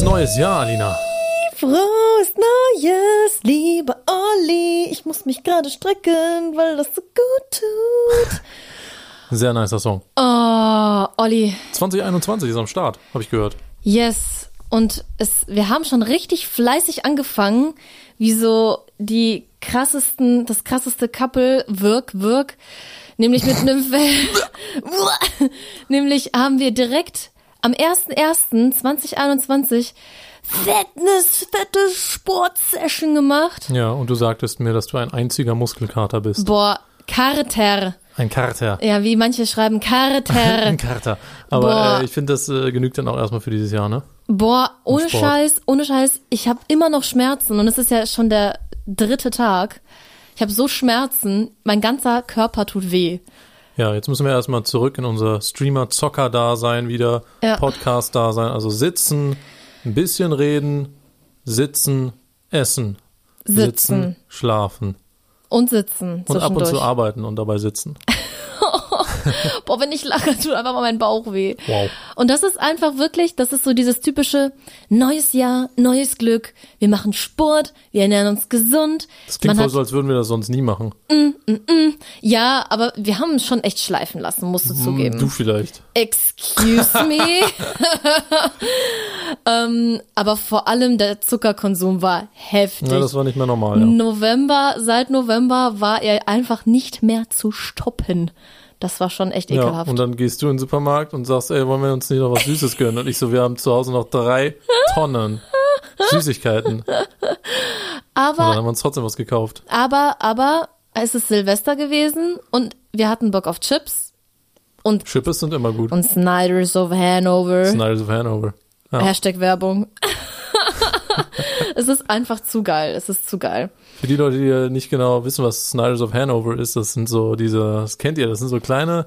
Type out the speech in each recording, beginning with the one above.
Frohes neues Jahr, Alina. Frohes Neues, lieber Olli. Ich muss mich gerade strecken, weil das so gut tut. Sehr nicer Song. Oh, Olli. 2021 ist am Start, habe ich gehört. Yes. Und es, wir haben schon richtig fleißig angefangen, wie so die krassesten, das krasseste Couple Wirk, Wirk. Nämlich mit einem, nämlich haben wir direkt am 01.01.2021 Fitness, fette Sportsession gemacht. Ja, und du sagtest mir, dass du ein einziger Muskelkater bist. Boah, Carter. Ein Kater. Ja, wie manche schreiben Carter. Ein Kater. Aber äh, ich finde, das äh, genügt dann auch erstmal für dieses Jahr, ne? Boah, ohne. Scheiß, ohne Scheiß, ich habe immer noch Schmerzen und es ist ja schon der dritte Tag. Ich habe so Schmerzen, mein ganzer Körper tut weh. Ja, jetzt müssen wir erstmal zurück in unser Streamer-Zocker-Dasein wieder, Ja. Podcast-Dasein. Also sitzen, ein bisschen reden, sitzen, essen, Sitzen. schlafen Und sitzen und ab und zu arbeiten und dabei sitzen. Boah, wenn ich lache, tut einfach mal mein Bauch weh. Wow. Und das ist einfach wirklich, das ist so dieses typische neues Jahr, neues Glück. Wir machen Sport, wir ernähren uns gesund. Das klingt Man voll hat, so, als würden wir das sonst nie machen. ja, aber wir haben es schon echt schleifen lassen, musst du zugeben. Du vielleicht. Excuse me. ähm, aber vor allem der Zuckerkonsum war heftig. Ja, das war nicht mehr normal, ja. November, seit November war er einfach nicht mehr zu stoppen. Das war schon echt Ja, ekelhaft. und dann gehst du in den Supermarkt und sagst, ey, wollen wir uns nicht noch was Süßes gönnen? Und ich so, wir haben zu Hause noch drei Tonnen Süßigkeiten. Und dann aber, haben wir uns trotzdem was gekauft. aber, aber es ist Silvester gewesen und wir hatten Bock auf Chips und, Chippes sind immer gut. und Snyders of Hanover. Snyder's of Hanover. Ja. Hashtag Werbung. es ist einfach zu geil. Es ist zu geil. Für die Leute, die nicht genau wissen, was Snyder's of Hanover ist, das sind so diese, das kennt ihr, das sind so kleine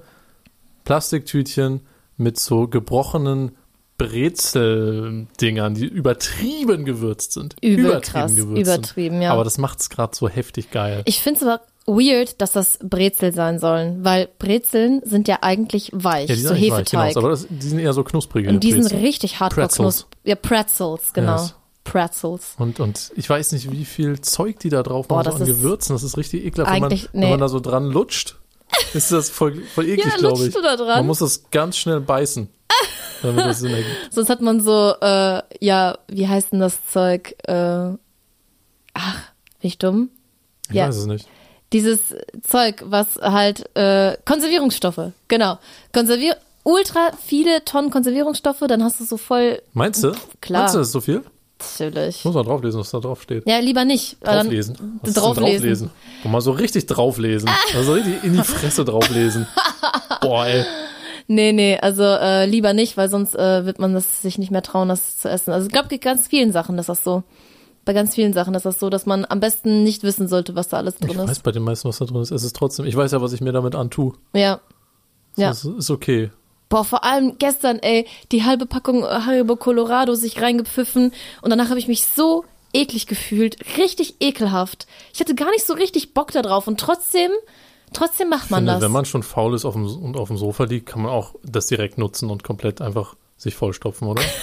Plastiktütchen mit so gebrochenen Brezel-Dingern, die übertrieben gewürzt sind. Übel übertrieben krass, gewürzt übertrieben, sind. ja. Aber das macht's gerade so heftig geil. Ich finde es aber weird, dass das Brezel sein sollen, weil Brezeln sind ja eigentlich weich, ja, die sind so eigentlich weich, genau, Hefeteig. aber das, die sind eher so knusprige. und die sind Brezel. richtig hardcore Pretzels. knusp- Ja, Pretzels, genau. Yes. Pretzels. Und, und ich weiß nicht, wie viel Zeug die da drauf machen, so das an Gewürzen. Das ist richtig ekelhaft. Wenn man, eigentlich- wenn nee. man da so dran lutscht, ist das voll, voll eklig, Ja, glaube ich. du da dran? Man muss das ganz schnell beißen, damit das Sinn ergibt. Sonst hat man so, äh, ja, wie heißt denn das Zeug? Äh, ach, bin ich dumm? Ich Ja. weiß es nicht. Dieses Zeug, was halt, äh, Konservierungsstoffe, genau. Konservier ultra viele Tonnen Konservierungsstoffe, dann hast du so voll, Meinst du? Klar. Meinst du, das ist so viel? Natürlich. Muss man drauflesen, was da drauf steht. Ja, lieber nicht. Drauflesen. Was drauflesen. drauflesen? Und mal so richtig drauflesen. Also richtig in die Fresse drauflesen. Boah, ey. Nee, nee, also äh, lieber nicht, weil sonst äh, wird man das sich nicht mehr trauen, das zu essen. Also ich glaube, bei ganz vielen Sachen ist das so. Bei ganz vielen Sachen ist das so, dass man am besten nicht wissen sollte, was da alles Ich drin weiß ist. bei den meisten, was da drin ist. Es ist trotzdem, ich weiß ja, was ich mir damit antue. Ja. Ja. Das ist okay. Boah, vor allem gestern, ey, die halbe Packung äh, Haribo Colorado sich reingepfiffen und danach habe ich mich so eklig gefühlt, richtig ekelhaft. Ich hatte gar nicht so richtig Bock da drauf und trotzdem, trotzdem macht man finde, das. wenn man schon faul ist auf dem, und auf dem Sofa liegt, kann man auch das direkt nutzen und komplett einfach sich vollstopfen, oder?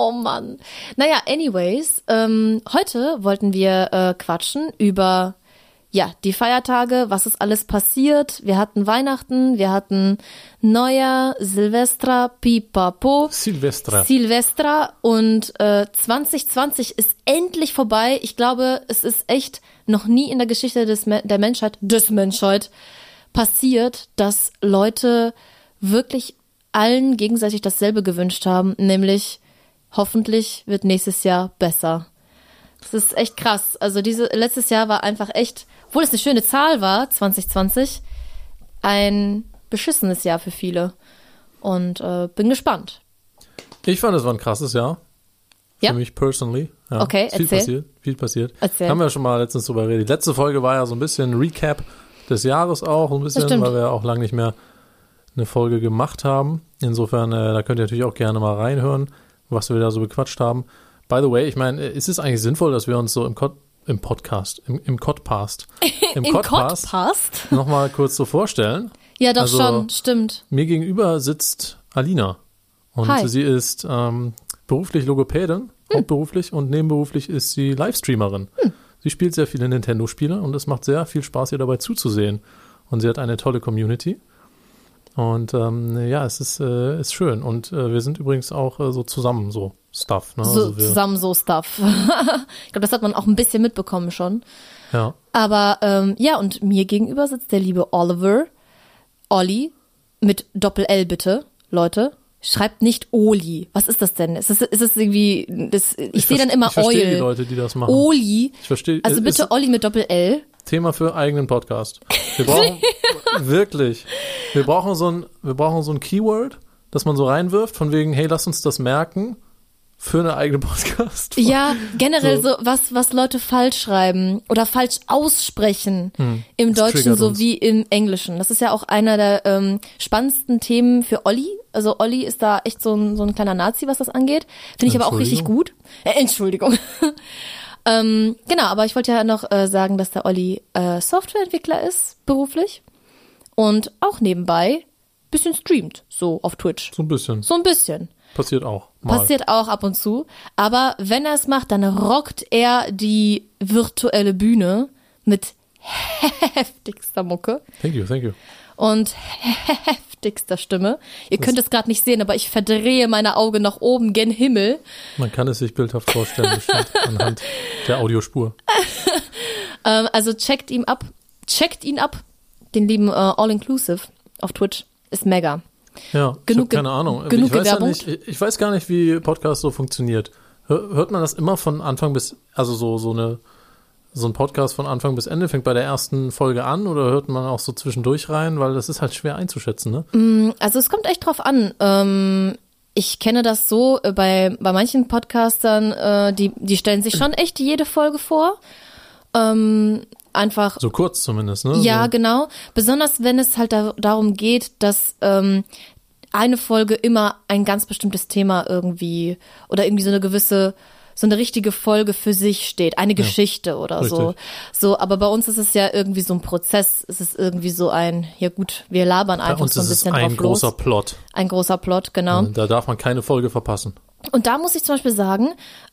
Oh Mann. Naja, anyways, ähm, heute wollten wir äh, quatschen über ja, die Feiertage, was ist alles passiert. Wir hatten Weihnachten, wir hatten Neujahr, Silvestra, Pipapo. Silvestra. Silvestra und äh, 2020 ist endlich vorbei. Ich glaube, es ist echt noch nie in der Geschichte des, der Menschheit, des Menschheit passiert, dass Leute wirklich allen gegenseitig dasselbe gewünscht haben, nämlich hoffentlich wird nächstes Jahr besser. Das ist echt krass. Also diese letztes Jahr war einfach echt, obwohl es eine schöne Zahl war, 2020, ein beschissenes Jahr für viele. Und äh, bin gespannt. Ich fand, es war ein krasses Jahr. Ja? Für mich personally. Ja, Okay, ist viel erzähl. passiert. Viel passiert. Erzähl. Haben wir ja schon mal letztens drüber geredet. Die letzte Folge war ja so ein bisschen Recap des Jahres auch, ein bisschen, weil wir auch lange nicht mehr eine Folge gemacht haben. Insofern, äh, da könnt ihr natürlich auch gerne mal reinhören, was wir da so bequatscht haben. By the way, ich meine, ist es eigentlich sinnvoll, dass wir uns so im, im Podcast, im, im Codpast, im In Codpast Codpast? nochmal kurz so vorstellen? Ja, doch Also- schon, stimmt. Mir gegenüber sitzt Alina. Und Hi. sie ist ähm, beruflich Logopädin, hauptberuflich und nebenberuflich ist sie Livestreamerin. Sie spielt sehr viele Nintendo-Spiele und es macht sehr viel Spaß, ihr dabei zuzusehen. Und sie hat eine tolle Community. Und ähm, ja, es ist, äh, ist schön. Und äh, wir sind übrigens auch äh, so zusammen so Stuff. Ne? So also zusammen so Stuff. ich glaube, das hat man auch ein bisschen mitbekommen schon. ja. Aber ähm, ja, und mir gegenüber sitzt der liebe Oliver. Olli mit Doppel-L bitte, Leute. Schreibt nicht Oli. Was ist das denn? Ist es, ist es irgendwie, das, ich, sehe dann immer ich verstehe die. Leute, die das machen. Oli. Ich verstehe. Also bitte Olli mit Doppel-L. Thema für eigenen Podcast. Wir brauchen wirklich. Wir brauchen so ein, wir brauchen so ein Keyword, das man so reinwirft, von wegen, hey, lass uns das merken für eine eigene Podcast. Ja, generell So. so, was, was Leute falsch schreiben oder falsch aussprechen im das Deutschen triggert so uns. wie im Englischen. Das ist ja auch einer der ähm, spannendsten Themen für Olli. Also Olli ist da echt so ein, so ein kleiner Nazi, was das angeht. Finde ich aber auch richtig gut. Äh, Entschuldigung. ähm, genau, aber ich wollte ja noch äh, sagen, dass der Olli äh, Softwareentwickler ist, beruflich. Und auch nebenbei bisschen streamt, so auf Twitch. So ein bisschen. So ein bisschen. Passiert auch. Mal. Passiert auch ab und zu. Aber wenn er es macht, dann rockt er die virtuelle Bühne mit heftigster Mucke Thank you, thank you. und heftigster Stimme. Ihr könnt es gerade nicht sehen, aber ich verdrehe meine Augen nach oben gen Himmel. Man kann es sich bildhaft vorstellen, bestimmt anhand der Audiospur. Ähm, also checkt ihn ab. Checkt ihn ab. Den lieben äh, All Inclusive auf Twitch. Ist mega. Ja, Genug keine Ahnung. genug ich weiß ja nicht, ich, weiß gar nicht, wie Podcast so funktioniert. Hör, hört man das immer von Anfang bis, also so, so eine, so ein Podcast von Anfang bis Ende fängt bei der ersten Folge an oder hört man auch so zwischendurch rein, weil das ist halt schwer einzuschätzen, ne? Also es kommt echt drauf an. Ähm, ich kenne das so äh, bei, bei manchen Podcastern, äh, die, die stellen sich schon echt jede Folge vor. Ähm, einfach So kurz zumindest, ne? Ja, so, genau. Besonders wenn es halt da, darum geht, dass ähm, eine Folge immer ein ganz bestimmtes Thema irgendwie oder irgendwie so eine gewisse, so eine richtige Folge für sich steht, eine Geschichte oder so. richtig. So, aber bei uns ist es ja irgendwie so ein Prozess. Es ist irgendwie so ein, ja gut, wir labern Bei einfach uns so ein ist es bisschen ein drauf großer los. Plot. Ein großer Plot, genau. Da darf man keine Folge verpassen. Und da muss ich zum Beispiel sagen,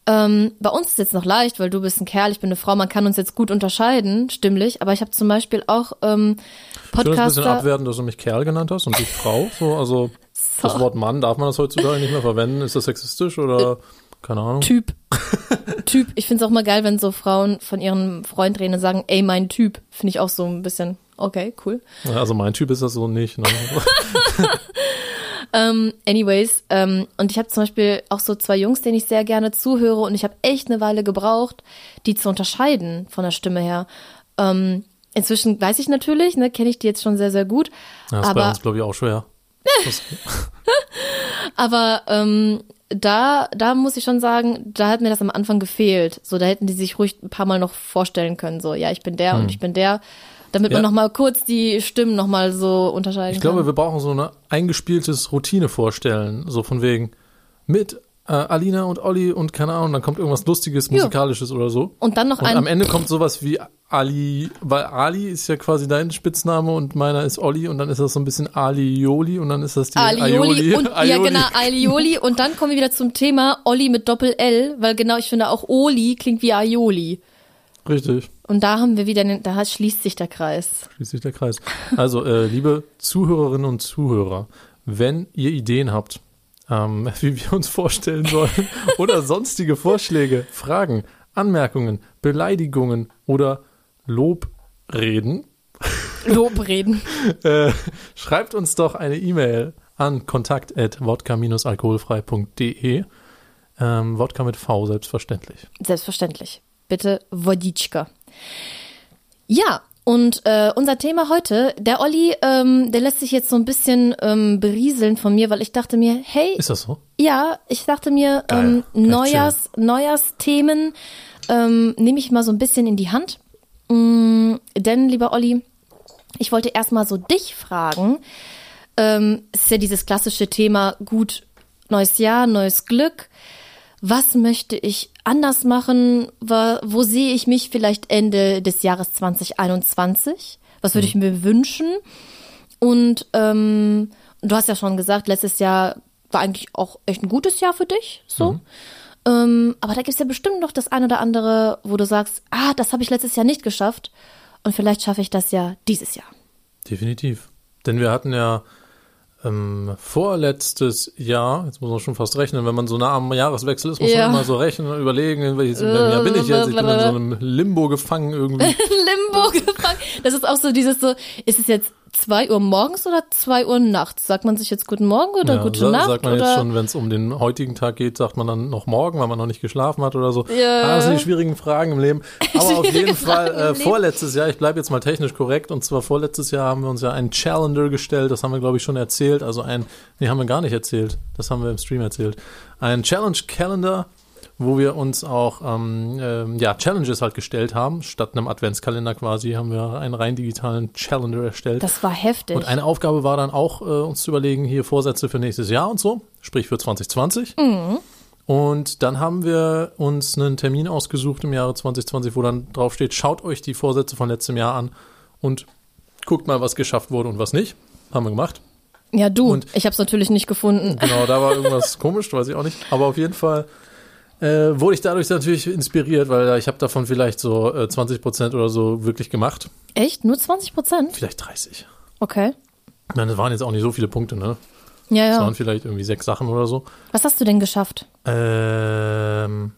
ähm, bei uns ist es jetzt noch leicht, weil du bist ein Kerl, ich bin eine Frau, man kann uns jetzt gut unterscheiden, stimmlich, aber ich habe zum Beispiel auch ähm, es ein bisschen Podcaster. abwertend, dass du mich Kerl genannt hast und ich Frau. So, also das Wort Mann darf man das heutzutage nicht mehr verwenden. Ist das sexistisch oder keine Ahnung? Typ. typ. Ich finde es auch mal geil, wenn so Frauen von ihren Freund reden und sagen, ey, mein Typ. Finde ich auch so ein bisschen, okay, cool. Also mein Typ ist das so nicht. Ne? Ähm, anyways, ähm, und ich habe zum Beispiel auch so zwei Jungs, denen ich sehr gerne zuhöre und ich habe echt eine Weile gebraucht, die zu unterscheiden von der Stimme her. Ähm, inzwischen weiß ich natürlich, ne, kenne ich die jetzt schon sehr, sehr gut. Ja, ist bei aber uns, glaube ich, auch schwer. Das, aber ähm, da, da muss ich schon sagen, da hat mir das am Anfang gefehlt. So, da hätten die sich ruhig ein paar Mal noch vorstellen können. So, ja, ich bin der und ich bin der. Damit man. Ja. noch mal kurz die Stimmen noch mal so unterscheiden ich glaube, kann. wir brauchen so ein eingespieltes Routine vorstellen. So von wegen mit äh, Alina und Olli und keine Ahnung, dann kommt irgendwas Lustiges, Musikalisches oder so. Und dann noch Und ein am Ende kommt sowas wie Ali, weil Ali ist ja quasi dein Spitzname und meiner ist Olli und dann ist das so ein bisschen Alioli und dann ist das die Alioli und ja Aioli. genau Alioli und dann kommen wir wieder zum Thema Olli mit Doppel L, weil genau ich finde auch Oli klingt wie Aioli Richtig, und da haben wir wieder den, da schließt sich der Kreis. schließt sich der Kreis. Also, äh, liebe Zuhörerinnen und Zuhörer, wenn ihr Ideen habt, ähm, wie wir uns vorstellen sollen oder sonstige Vorschläge, Fragen, Anmerkungen, Beleidigungen oder Lobreden, Lobreden. äh, schreibt uns doch eine E-Mail an kontakt@wodka-alkoholfrei.de. Ähm, Wodka mit V, selbstverständlich. Selbstverständlich. Bitte Woditschka. Ja, und äh, unser Thema heute, der Olli, ähm, der lässt sich jetzt so ein bisschen ähm, berieseln von mir, weil ich dachte mir, hey, Ist das so? ja, ich dachte mir, Geil. ähm, Neujahrs, Neujahrsthemen ähm, nehme ich mal so ein bisschen in die Hand. Mm, denn, lieber Olli, ich wollte erstmal so dich fragen. Ähm, es ist ja dieses klassische Thema, gut, neues Jahr, neues Glück. Was möchte ich anders machen? Wo sehe ich mich vielleicht Ende des Jahres 2021? Was würde ich mir wünschen? Und ähm, du hast ja schon gesagt, letztes Jahr war eigentlich auch echt ein gutes Jahr für dich, so. Mhm. Ähm, aber da gibt's ja bestimmt noch das ein oder andere, wo du sagst, ah, das habe ich letztes Jahr nicht geschafft und vielleicht schaffe ich das ja dieses Jahr. Definitiv. Denn wir hatten ja ähm, vorletztes Jahr, jetzt muss man schon fast rechnen, wenn man so nah am Jahreswechsel ist, muss Ja. man immer so rechnen und überlegen, in welches welchem Jahr bin ich jetzt? Ich bin in so einem Limbo gefangen irgendwie. Limbo gefangen. Das ist auch so dieses so, ist es jetzt zwei Uhr morgens oder zwei Uhr nachts? Sagt man sich jetzt guten Morgen oder Ja, gute sa- Nacht? sagt man oder? jetzt schon, wenn es um den heutigen Tag geht, sagt man dann noch morgen, weil man noch nicht geschlafen hat oder so. Ja. Ah, das sind die schwierigen Fragen im Leben. Aber auf jeden Fall Fragen äh, vorletztes Jahr, ich bleibe jetzt mal technisch korrekt, und zwar vorletztes Jahr haben wir uns ja einen Challenger gestellt, das haben wir glaube ich schon erzählt, also ein, nee, haben wir gar nicht erzählt, das haben wir im Stream erzählt. Ein Challenge Calendar, wo wir uns auch ähm, ähm, ja, Challenges halt gestellt haben, statt einem Adventskalender quasi, haben wir einen rein digitalen Challenger erstellt. Das war heftig. Und eine Aufgabe war dann auch, äh, uns zu überlegen, hier Vorsätze für nächstes Jahr und so, sprich für 2020. Und dann haben wir uns einen Termin ausgesucht im Jahre 2020, wo dann drauf steht, schaut euch die Vorsätze von letztem Jahr an und guckt mal, was geschafft wurde und was nicht. Haben wir gemacht. ja, du. und- ich habe es natürlich nicht gefunden. Genau, da war irgendwas komisch, weiß ich auch nicht. Aber auf jeden Fall äh, wurde ich dadurch natürlich inspiriert, weil ich habe davon vielleicht so äh, 20 Prozent oder so wirklich gemacht. Echt? Nur 20 Prozent? Vielleicht 30. Okay. Ich meine, das waren jetzt auch nicht so viele Punkte, ne? Ja, Das ja. waren vielleicht irgendwie sechs Sachen oder so. Was hast du denn geschafft? Ähm.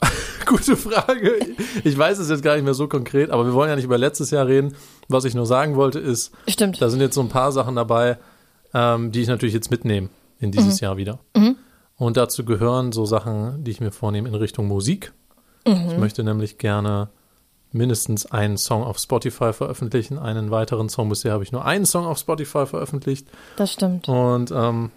Gute Frage. Ich weiß es jetzt gar nicht mehr so konkret, aber wir wollen ja nicht über letztes Jahr reden. Was ich nur sagen wollte, ist, Stimmt. da sind jetzt so ein paar Sachen dabei, ähm, die ich natürlich jetzt mitnehme in dieses Jahr wieder. Und dazu gehören so Sachen, die ich mir vornehme in Richtung Musik. Ich möchte nämlich gerne mindestens einen Song auf Spotify veröffentlichen, einen weiteren Song. Bisher habe ich nur einen Song auf Spotify veröffentlicht. Das stimmt. Und ähm,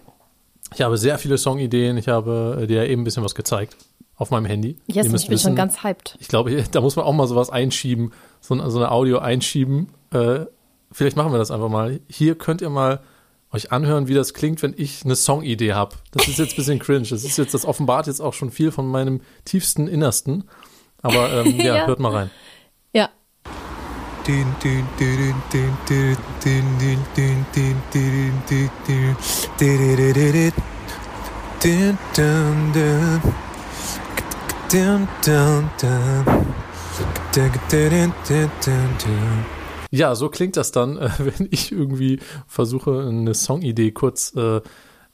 ich habe sehr viele Songideen. Ich habe äh, dir eben ein bisschen was gezeigt auf meinem Handy. Yes, ich bin schon wissen, ganz hyped. ich glaube, da muss man auch mal sowas einschieben, so, ein- so eine Audio einschieben. Äh, vielleicht machen wir das einfach mal. Hier könnt ihr mal euch anhören, wie das klingt, wenn ich eine Songidee habe. Das ist jetzt ein bisschen cringe. Das ist jetzt, das offenbart jetzt auch schon viel von meinem tiefsten Innersten. Aber ähm, ja, Ja. hört mal rein. Ja. Ja, so klingt das dann, äh, wenn ich irgendwie versuche, eine Songidee kurz äh, äh,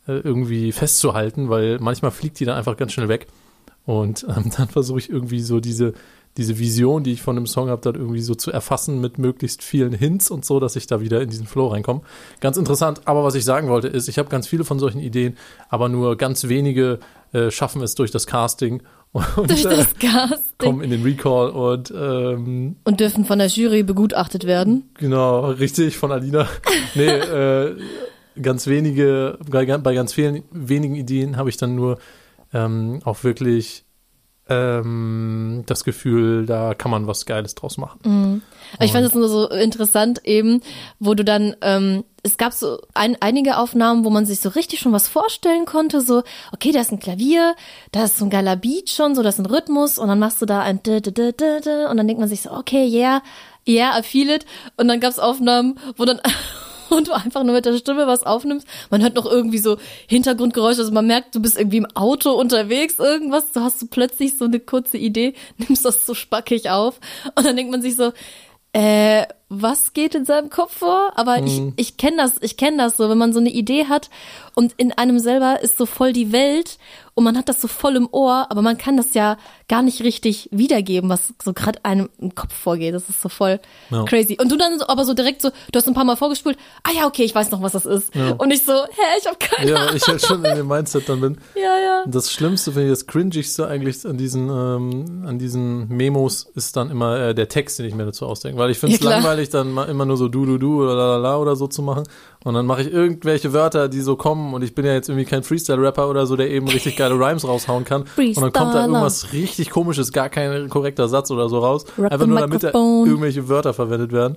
irgendwie festzuhalten, weil manchmal fliegt die dann einfach ganz schnell weg. Und ähm, dann versuche ich irgendwie so diese, diese Vision, die ich von dem Song habe, dann irgendwie so zu erfassen mit möglichst vielen Hints und so, dass ich da wieder in diesen Flow reinkomme. Ganz interessant, aber was ich sagen wollte ist, ich habe ganz viele von solchen Ideen, aber nur ganz wenige schaffen es durch das Casting und Durch äh, das kommen Casting. in den Recall und ähm, Und dürfen von der Jury begutachtet werden. Genau, richtig, von Alina. Nee, äh, ganz wenige, bei, bei ganz vielen wenigen Ideen habe ich dann nur ähm, auch wirklich ähm, das Gefühl, da kann man was Geiles draus machen. Aber ich fand es nur so interessant eben, wo du dann, ähm, es gab so ein, einige Aufnahmen, wo man sich so richtig schon was vorstellen konnte, so, okay, da ist ein Klavier, da ist so ein geiler Beat schon, so, da ist ein Rhythmus und dann machst du da ein und dann denkt man sich so, okay, yeah, yeah, I feel it und dann gab's Aufnahmen, wo dann und du einfach nur mit der Stimme was aufnimmst. Man hört noch irgendwie so Hintergrundgeräusche, also man merkt, du bist irgendwie im Auto unterwegs, irgendwas, du hast so plötzlich so eine kurze Idee, nimmst das so spackig auf. Und dann denkt man sich so, äh, was geht in seinem Kopf vor? Aber ich, ich kenne das, ich kenne das so, wenn man so eine Idee hat und in einem selber ist so voll die Welt und man hat das so voll im Ohr, aber man kann das ja gar nicht richtig wiedergeben, was so gerade einem im Kopf vorgeht. Das ist so voll Ja. crazy. Und du dann so, aber so direkt so, du hast ein paar Mal vorgespult, ah ja, okay, ich weiß noch, was das ist. Und ich so, hä, ich habe keine Ja, ich halt schon in dem Mindset dann bin. Ja, ja. Das Schlimmste, finde ich, das Cringigste eigentlich an diesen, ähm, an diesen Memos ist dann immer äh, der Text, den ich mir dazu ausdenke. Weil ich finde es Ja, klar. Langweilig, dann immer nur so du, du, du oder la, oder so zu machen. Und dann mache ich irgendwelche Wörter, die so kommen und ich bin ja jetzt irgendwie kein Freestyle-Rapper oder so, der eben richtig geile Rhymes raushauen kann. Und dann kommt da irgendwas richtig komisches, gar kein korrekter Satz oder so raus. Rap Einfach nur damit da irgendwelche Wörter verwendet werden.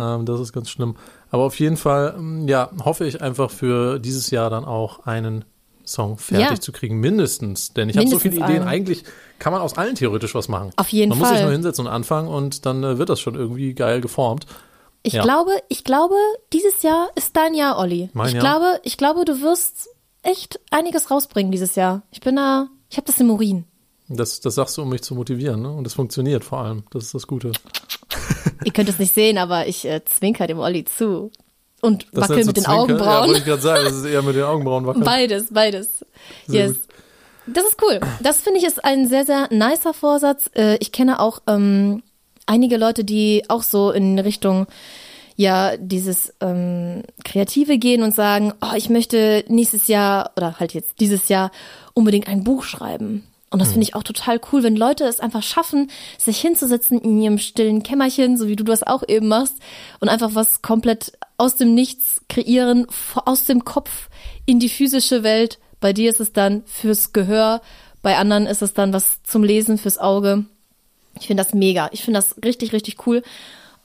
Ähm, das ist ganz schlimm. Aber auf jeden Fall, ähm, ja, hoffe ich einfach für dieses Jahr dann auch einen Song fertig Ja. zu kriegen, mindestens. Denn ich habe so viele Ideen. einen. Eigentlich kann man aus allen theoretisch was machen. Auf jeden man muss sich Fall. nur hinsetzen und anfangen und dann äh, wird das schon irgendwie geil geformt. Ich Ja. glaube, ich glaube, dieses Jahr ist dein Jahr, Olli. Mein ich Jahr. glaube, ich glaube, du wirst echt einiges rausbringen dieses Jahr. Ich bin da, ich habe das im Urin. Das, das sagst du, um mich zu motivieren, ne? Und es funktioniert vor allem. Das ist das Gute. Ihr könnt es nicht sehen, aber ich äh, zwinker dem Olli zu. Und Das wackel nennst mit den Zwinker? Ja, Augenbrauen. wollte ich gerade sagen, das ist eher mit den Augenbrauen wackeln. beides, beides. Sehr yes. Das ist cool. Das finde ich ist ein sehr, sehr nicer Vorsatz. Äh, Ich kenne auch ähm, einige Leute, die auch so in Richtung ja dieses ähm, Kreative gehen und sagen, oh, ich möchte nächstes Jahr oder halt jetzt dieses Jahr unbedingt ein Buch schreiben. Und das finde ich auch total cool, wenn Leute es einfach schaffen, sich hinzusetzen in ihrem stillen Kämmerchen, so wie du das auch eben machst, und einfach was komplett aus dem Nichts kreieren, aus dem Kopf in die physische Welt. Bei dir ist es dann fürs Gehör, bei anderen ist es dann was zum Lesen, fürs Auge. Ich finde das mega. Ich finde das richtig, richtig cool.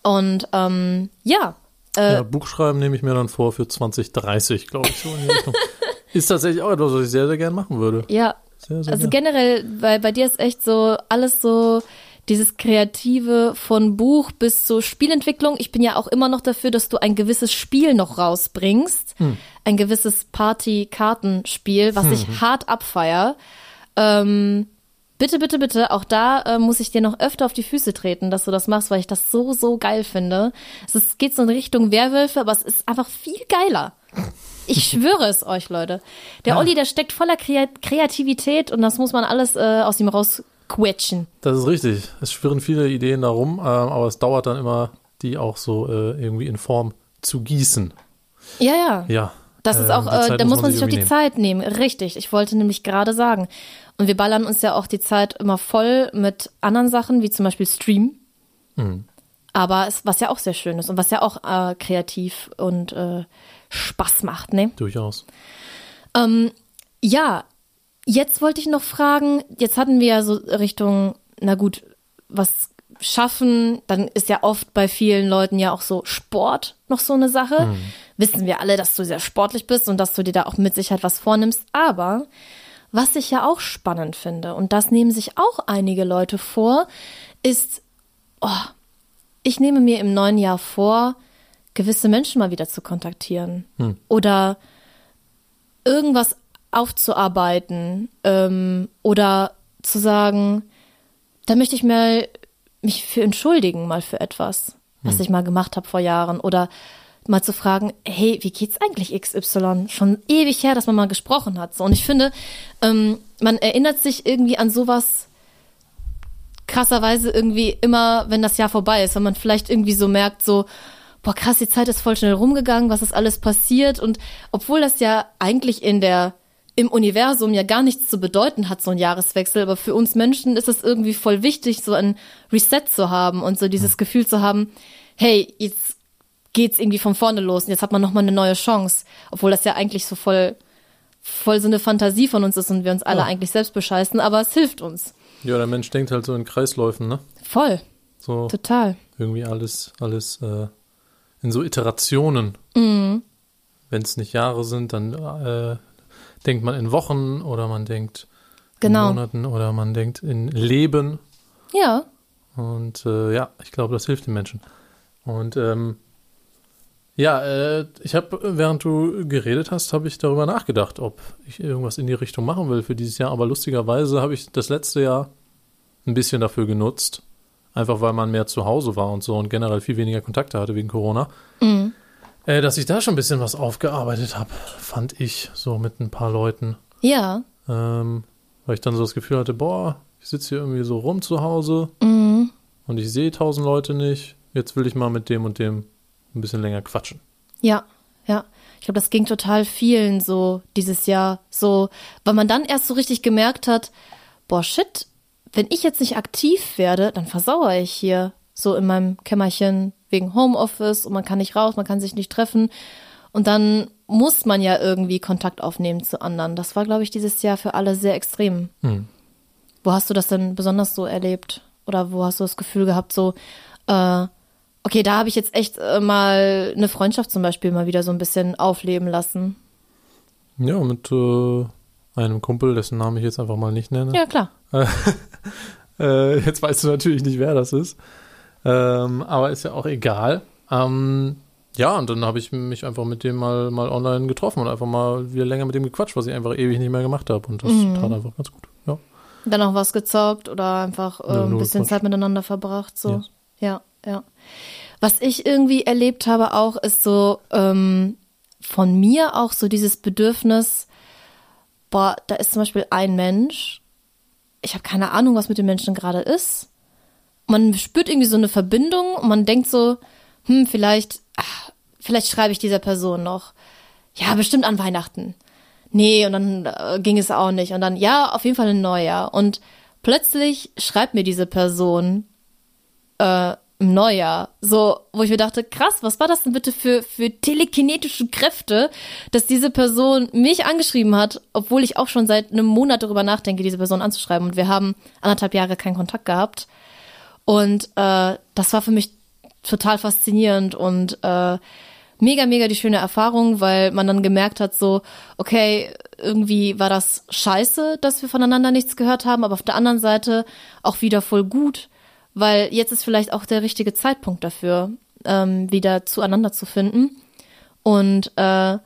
Und ähm, ja, äh, Ja, Buchschreiben nehme ich mir dann vor für 2030, glaube ich, so. Ist tatsächlich auch etwas, was ich sehr, sehr gern machen würde. ja, Sehr, sehr Also gern. generell, bei, bei dir ist echt so alles so dieses Kreative von Buch bis zur Spielentwicklung. Ich bin ja auch immer noch dafür, dass du ein gewisses Spiel noch rausbringst. Ein gewisses Party-Kartenspiel, was ich hart abfeier. Ähm, bitte, bitte, bitte, auch da äh, muss ich dir noch öfter auf die Füße treten, dass du das machst, weil ich das so, so geil finde. Es ist, geht so in Richtung Werwölfe, aber es ist einfach viel geiler. Ich schwöre es euch, Leute. Der Ja. Olli, der steckt voller Krea Kreativität und das muss man alles äh, aus ihm rausquetschen. Das ist richtig. Es schwirren viele Ideen darum, ähm, aber es dauert dann immer, die auch so äh, irgendwie in Form zu gießen. Ja, ja. Ja. Das ist ähm, auch, äh, da muss man sich auch die irgendwie Zeit nehmen. Richtig, ich wollte nämlich gerade sagen. Und wir ballern uns ja auch die Zeit immer voll mit anderen Sachen, wie zum Beispiel Stream. Mhm. Aber es, was ja auch sehr schön ist und was ja auch äh, kreativ und äh, Spaß macht, ne? Durchaus. Ähm, ja, jetzt wollte ich noch fragen, jetzt hatten wir ja so Richtung, na gut, was schaffen, dann ist ja oft bei vielen Leuten ja auch so Sport noch so eine Sache. Wissen wir alle, dass du sehr sportlich bist und dass du dir da auch mit Sicherheit was vornimmst. Aber was ich ja auch spannend finde, und das nehmen sich auch einige Leute vor, ist, oh, ich nehme mir im neuen Jahr vor, gewisse Menschen mal wieder zu kontaktieren. Oder irgendwas aufzuarbeiten ähm, oder zu sagen, da möchte ich mal mich für entschuldigen, mal für etwas, was ich mal gemacht habe vor Jahren oder mal zu fragen, hey, wie geht's eigentlich XY? Schon ewig her, dass man mal gesprochen hat. So, und ich finde, ähm, man erinnert sich irgendwie an sowas krasserweise irgendwie immer, wenn das Jahr vorbei ist, wenn man vielleicht irgendwie so merkt, so, boah, krass, die Zeit ist voll schnell rumgegangen, was ist alles passiert und obwohl das ja eigentlich in der im Universum ja gar nichts zu bedeuten hat, so ein Jahreswechsel, aber für uns Menschen ist es irgendwie voll wichtig, so ein Reset zu haben und so dieses Gefühl zu haben, hey, jetzt geht's irgendwie von vorne los und jetzt hat man nochmal eine neue Chance, obwohl das ja eigentlich so voll, voll so eine Fantasie von uns ist und wir uns alle Ja. eigentlich selbst bescheißen, aber es hilft uns. Ja, der Mensch denkt halt so in Kreisläufen, ne? Voll, So total. irgendwie alles, alles äh, in so Iterationen. Mhm. Wenn es nicht Jahre sind, dann äh, denkt man in Wochen oder man denkt Genau. in Monaten oder man denkt in Leben. Ja, Und äh, ja, ich glaube, das hilft den Menschen. Und ähm, ja, äh, ich habe, während du geredet hast, habe ich darüber nachgedacht, ob ich irgendwas in die Richtung machen will für dieses Jahr. Aber lustigerweise habe ich das letzte Jahr ein bisschen dafür genutzt, einfach weil man mehr zu Hause war und so und generell viel weniger Kontakte hatte wegen Corona, äh, dass ich da schon ein bisschen was aufgearbeitet habe, fand ich so mit ein paar Leuten. ja, Ähm, weil ich dann so das Gefühl hatte, boah, ich sitze hier irgendwie so rum zu Hause Mhm. und ich sehe tausend Leute nicht. Jetzt will ich mal mit dem und dem ein bisschen länger quatschen. ja, ja. Ich glaube, das ging total vielen so dieses Jahr, so, weil man dann erst so richtig gemerkt hat, boah, shit, wenn ich jetzt nicht aktiv werde, dann versauere ich hier so in meinem Kämmerchen wegen Homeoffice und man kann nicht raus, man kann sich nicht treffen. Und dann muss man ja irgendwie Kontakt aufnehmen zu anderen. Das war, glaube ich, dieses Jahr für alle sehr extrem. Hm. Wo hast du das denn besonders so erlebt? Oder wo hast du das Gefühl gehabt, so, äh, okay, da habe ich jetzt echt äh, mal eine Freundschaft zum Beispiel mal wieder so ein bisschen aufleben lassen? Ja, mit äh, einem Kumpel, dessen Namen ich jetzt einfach mal nicht nenne. Ja, klar. Äh, jetzt weißt du natürlich nicht, wer das ist. Ähm, aber ist ja auch egal. Ähm, ja, und dann habe ich mich einfach mit dem mal, mal online getroffen und einfach mal wieder länger mit dem gequatscht, was ich einfach ewig nicht mehr gemacht habe. Und das Mhm. tat einfach ganz gut. Ja. Dann auch was gezockt oder einfach äh, Ja, ein bisschen gequatscht. Zeit miteinander verbracht. So. Yes. Ja, ja. Was ich irgendwie erlebt habe auch, ist so ähm, von mir auch so dieses Bedürfnis, boah, da ist zum Beispiel ein Mensch, ich habe keine Ahnung, was mit dem Menschen gerade ist. Man spürt irgendwie so eine Verbindung und man denkt so, hm, vielleicht, ach, vielleicht schreibe ich dieser Person noch. Ja, bestimmt an Weihnachten. Nee, und dann äh, ging es auch nicht. Und dann, ja, auf jeden Fall ein Neujahr. Und plötzlich schreibt mir diese Person äh, im Neujahr. So, wo ich mir dachte, krass, was war das denn bitte für, für telekinetische Kräfte, dass diese Person mich angeschrieben hat, obwohl ich auch schon seit einem Monat darüber nachdenke, diese Person anzuschreiben. Und wir haben anderthalb Jahre keinen Kontakt gehabt. Und äh, das war für mich total faszinierend und äh, mega, mega die schöne Erfahrung, weil man dann gemerkt hat, so, okay, irgendwie war das scheiße, dass wir voneinander nichts gehört haben, aber auf der anderen Seite auch wieder voll gut, weil jetzt ist vielleicht auch der richtige Zeitpunkt dafür, ähm, wieder zueinander zu finden. Und äh,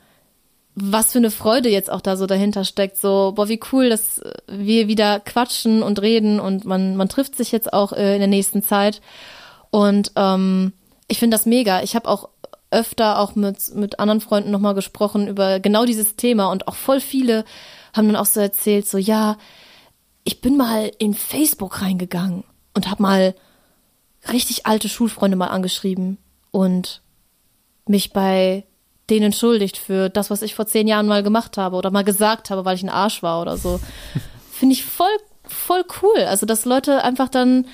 was für eine Freude jetzt auch da so dahinter steckt. So, boah, wie cool, dass wir wieder quatschen und reden und man, man trifft sich jetzt auch äh, in der nächsten Zeit. Und ähm, ich finde das mega. Ich habe auch öfter auch mit, mit anderen Freunden nochmal gesprochen über genau dieses Thema und auch voll viele haben dann auch so erzählt, so ja, ich bin mal in Facebook reingegangen und habe mal richtig alte Schulfreunde mal angeschrieben und mich bei denen entschuldigt für das, was ich vor zehn Jahren mal gemacht habe oder mal gesagt habe, weil ich ein Arsch war oder so. Finde ich voll, voll cool. Also, dass Leute einfach dann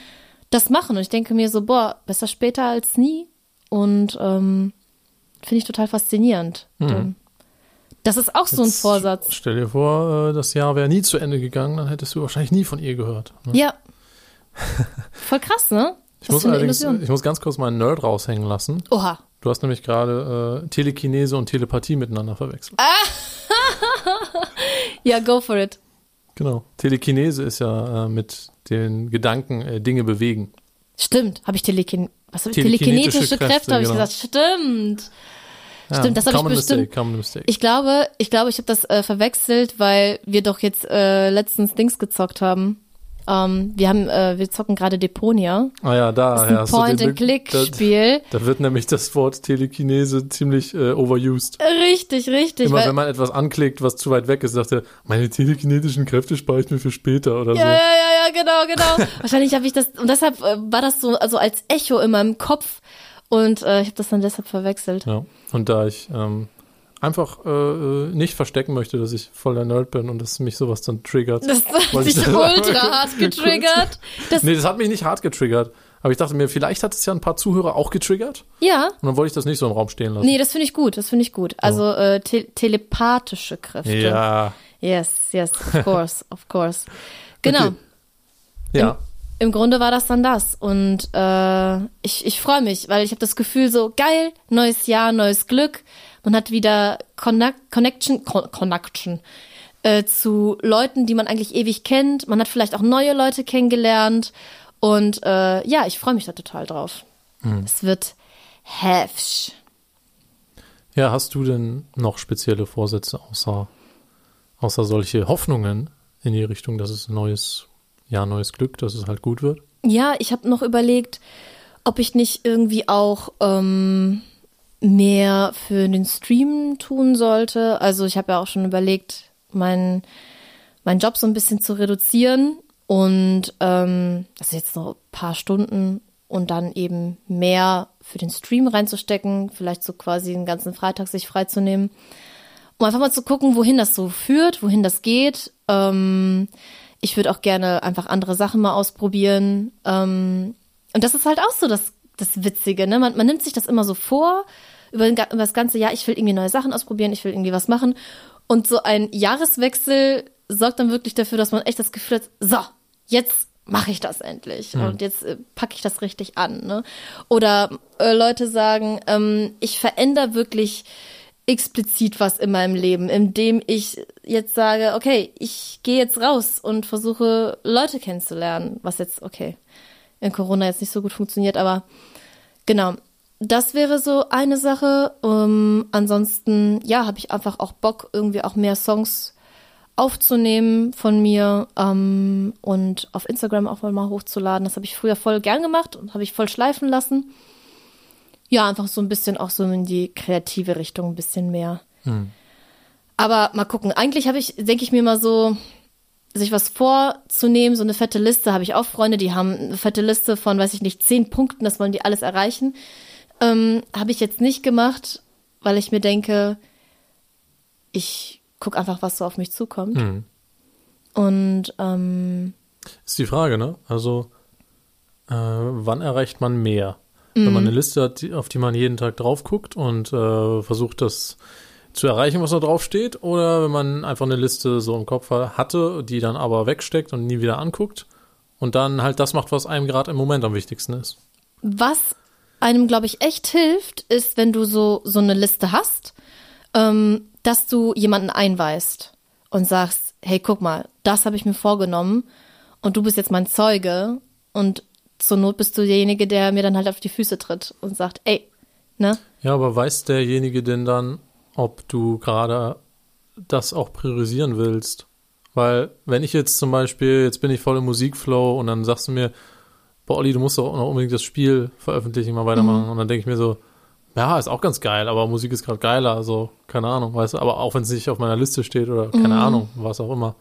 das machen. Und ich denke mir so, boah, besser später als nie. Und ähm, finde ich total faszinierend. Ähm, Das ist auch so ein Jetzt Vorsatz. Stell dir vor, äh, das Jahr wäre nie zu Ende gegangen, dann hättest du wahrscheinlich nie von ihr gehört. Ne? Ja. Voll krass, ne? Ich muss allerdings, ich muss ganz kurz meinen Nerd raushängen lassen. Oha. Du hast nämlich gerade äh, Telekinese und Telepathie miteinander verwechselt. Ja, go for it. Genau. Telekinese ist ja äh, mit den Gedanken äh, Dinge bewegen. Stimmt. Habe ich Telekin was hab ich? Telekinetische telekinetische Kräfte, Kräfte, habe ich genau. gesagt. Stimmt. Ja, Stimmt, das hab ich common bestimmt- mistake. Ich glaube, ich glaube, ich habe das äh, verwechselt, weil wir doch jetzt äh, letztens Dings gezockt haben. Ähm, wir haben, äh, wir zocken gerade Deponia. ah ja, da Das ist ja, ein du den- da, Point-and-Click-Spiel. da wird nämlich das Wort Telekinese ziemlich äh, overused. Richtig, richtig. Immer wenn man etwas anklickt, was zu weit weg ist, sagt er, meine telekinetischen Kräfte spare ich mir für später oder ja, ja, ja, ja, genau, genau. Wahrscheinlich habe ich das, und deshalb äh, war das so, also als Echo in meinem Kopf. Und äh, ich habe das dann deshalb verwechselt. so. Ja. Und da ich ähm, einfach äh, äh, nicht verstecken möchte, dass ich voll der Nerd bin und dass mich sowas dann triggert. Das hat dich ultra hart getriggert. Das, Nee, das hat mich nicht hart getriggert. Aber ich dachte mir, vielleicht hat es ja ein paar Zuhörer auch getriggert. ja, Und dann wollte ich das nicht so im Raum stehen lassen. nee, das finde ich gut, das finde ich gut. Also äh, te telepathische Kräfte. Ja, Yes, yes, of course, of course. Genau. Okay. ja. Im Grunde war das dann das. Und äh, ich, ich freue mich, weil ich habe das Gefühl so, geil, neues Jahr, neues Glück. Man hat wieder Connect, Connection, Con Connection äh, zu Leuten, die man eigentlich ewig kennt. Man hat vielleicht auch neue Leute kennengelernt. Und äh, ja, ich freue mich da total drauf. Es wird heftig. Ja, hast du denn noch spezielle Vorsätze außer, außer solche Hoffnungen in die Richtung, dass es ein neues Jahr, neues Glück, dass es halt gut wird? Ja, ich habe noch überlegt, ob ich nicht irgendwie auch ähm, mehr für den Stream tun sollte. Also ich habe ja auch schon überlegt, meinen meinen Job so ein bisschen zu reduzieren und ähm, das ist jetzt noch ein paar Stunden und dann eben mehr für den Stream reinzustecken, vielleicht so quasi den ganzen Freitag sich freizunehmen, um einfach mal zu gucken, wohin das so führt, wohin das geht. Ähm, ich würde auch gerne einfach andere Sachen mal ausprobieren. Ähm, und das ist halt auch so das, das Witzige, ne? Man, man nimmt sich das immer so vor über, über das ganze Jahr, ich will irgendwie neue Sachen ausprobieren, ich will irgendwie was machen. Und so ein Jahreswechsel sorgt dann wirklich dafür, dass man echt das Gefühl hat, so, jetzt mache ich das endlich und jetzt äh, packe ich das richtig an. Ne? Oder äh, Leute sagen, ähm, ich verändere wirklich explizit was in meinem Leben, indem ich jetzt sage, okay, ich gehe jetzt raus und versuche Leute kennenzulernen, was jetzt, okay, in Corona jetzt nicht so gut funktioniert, aber genau. Das wäre so eine Sache. Ähm, ansonsten, ja, habe ich einfach auch Bock, irgendwie auch mehr Songs aufzunehmen von mir ähm, und auf Instagram auch mal hochzuladen. Das habe ich früher voll gern gemacht und habe ich voll schleifen lassen. Ja, einfach so ein bisschen auch so in die kreative Richtung ein bisschen mehr. Hm. Aber mal gucken. Eigentlich habe ich, denke ich mir mal so, sich was vorzunehmen, so eine fette Liste, habe ich auch Freunde, die haben eine fette Liste von, weiß ich nicht, zehn Punkten, das wollen die alles erreichen. Ähm, habe ich jetzt nicht gemacht, weil ich mir denke, ich guck einfach, was so auf mich zukommt. Hm. Und ähm, Ist die Frage, ne? Also, äh, wann erreicht man mehr? Wenn man eine Liste hat, die- auf die man jeden Tag drauf guckt und äh, versucht, das zu erreichen, was da drauf steht, oder wenn man einfach eine Liste so im Kopf hatte, die dann aber wegsteckt und nie wieder anguckt und dann halt das macht, was einem gerade im Moment am wichtigsten ist. was einem, glaube ich, echt hilft, ist, wenn du so, so eine Liste hast, ähm, dass du jemanden einweist und sagst, hey, guck mal, das habe ich mir vorgenommen und du bist jetzt mein Zeuge und zur Not bist du derjenige, der mir dann halt auf die Füße tritt und sagt, ey, ne? Ja, aber weiß derjenige denn dann, ob du gerade das auch priorisieren willst? Weil, wenn ich jetzt zum Beispiel, jetzt bin ich voll im Musikflow und dann sagst du mir, boah, Olli, du musst doch noch unbedingt das Spiel veröffentlichen, mal weitermachen. Und dann denke ich mir so, ja, ist auch ganz geil, aber Musik ist gerade geiler, also keine Ahnung, weißt du, aber auch wenn es nicht auf meiner Liste steht oder keine Ahnung, was auch immer.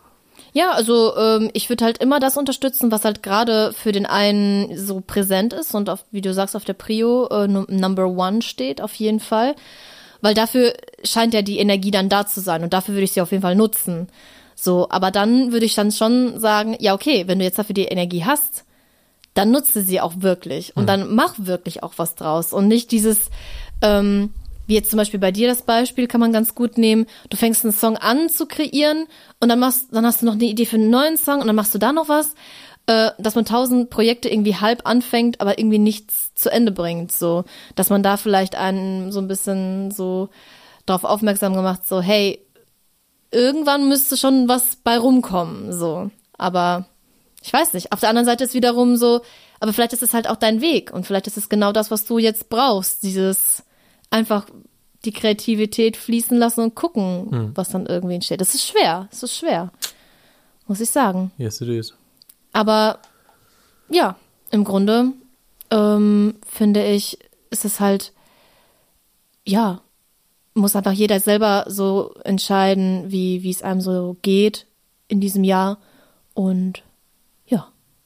Ja, also ähm, ich würde halt immer das unterstützen, was halt gerade für den einen so präsent ist und auf, wie du sagst, auf der Prio äh, Num- Number One steht, auf jeden Fall. Weil dafür scheint ja die Energie dann da zu sein und dafür würde ich sie auf jeden Fall nutzen. So, aber dann würde ich dann schon sagen, ja, okay, wenn du jetzt dafür die Energie hast, dann nutze sie auch wirklich und dann mach wirklich auch was draus und nicht dieses, ähm, wie jetzt zum Beispiel bei dir das Beispiel, kann man ganz gut nehmen. Du fängst einen Song an zu kreieren und dann machst, dann hast du noch eine Idee für einen neuen Song und dann machst du da noch was, äh, dass man tausend Projekte irgendwie halb anfängt, aber irgendwie nichts zu Ende bringt, so, dass man da vielleicht einen so ein bisschen so darauf aufmerksam gemacht, so, hey, irgendwann müsste schon was bei rumkommen, so, aber ich weiß nicht. Auf der anderen Seite ist wiederum so, aber vielleicht ist es halt auch dein Weg und vielleicht ist es genau das, was du jetzt brauchst. Dieses einfach die Kreativität fließen lassen und gucken, was dann irgendwie entsteht. Das ist schwer. Das ist schwer. Muss ich sagen. Yes, it is. Aber ja, im Grunde ähm, finde ich, ist es halt, ja, muss einfach jeder selber so entscheiden, wie, wie es einem so geht in diesem Jahr. Und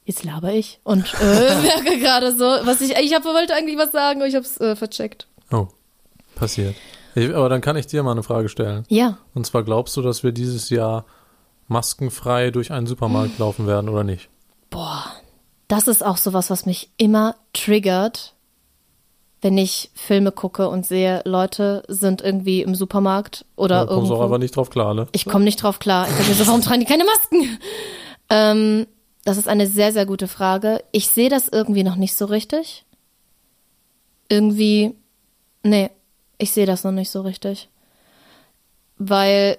jetzt laber ich und äh, merke gerade so, was ich, ich hab, wollte eigentlich was sagen, aber ich hab's äh, vercheckt. Oh, passiert. Ich, aber dann kann ich dir mal eine Frage stellen. Ja, Und zwar glaubst du, dass wir dieses Jahr maskenfrei durch einen Supermarkt laufen werden oder nicht? boah, das ist auch sowas, was mich immer triggert, wenn ich Filme gucke und sehe, Leute sind irgendwie im Supermarkt oder Da kommst du auch irgendwo. einfach nicht drauf klar, ne? Ich komme nicht drauf klar. Ich denke mir so, warum tragen die keine Masken? Ähm, das ist eine sehr, sehr gute Frage. Ich sehe das irgendwie noch nicht so richtig. Irgendwie, nee, ich sehe das noch nicht so richtig. Weil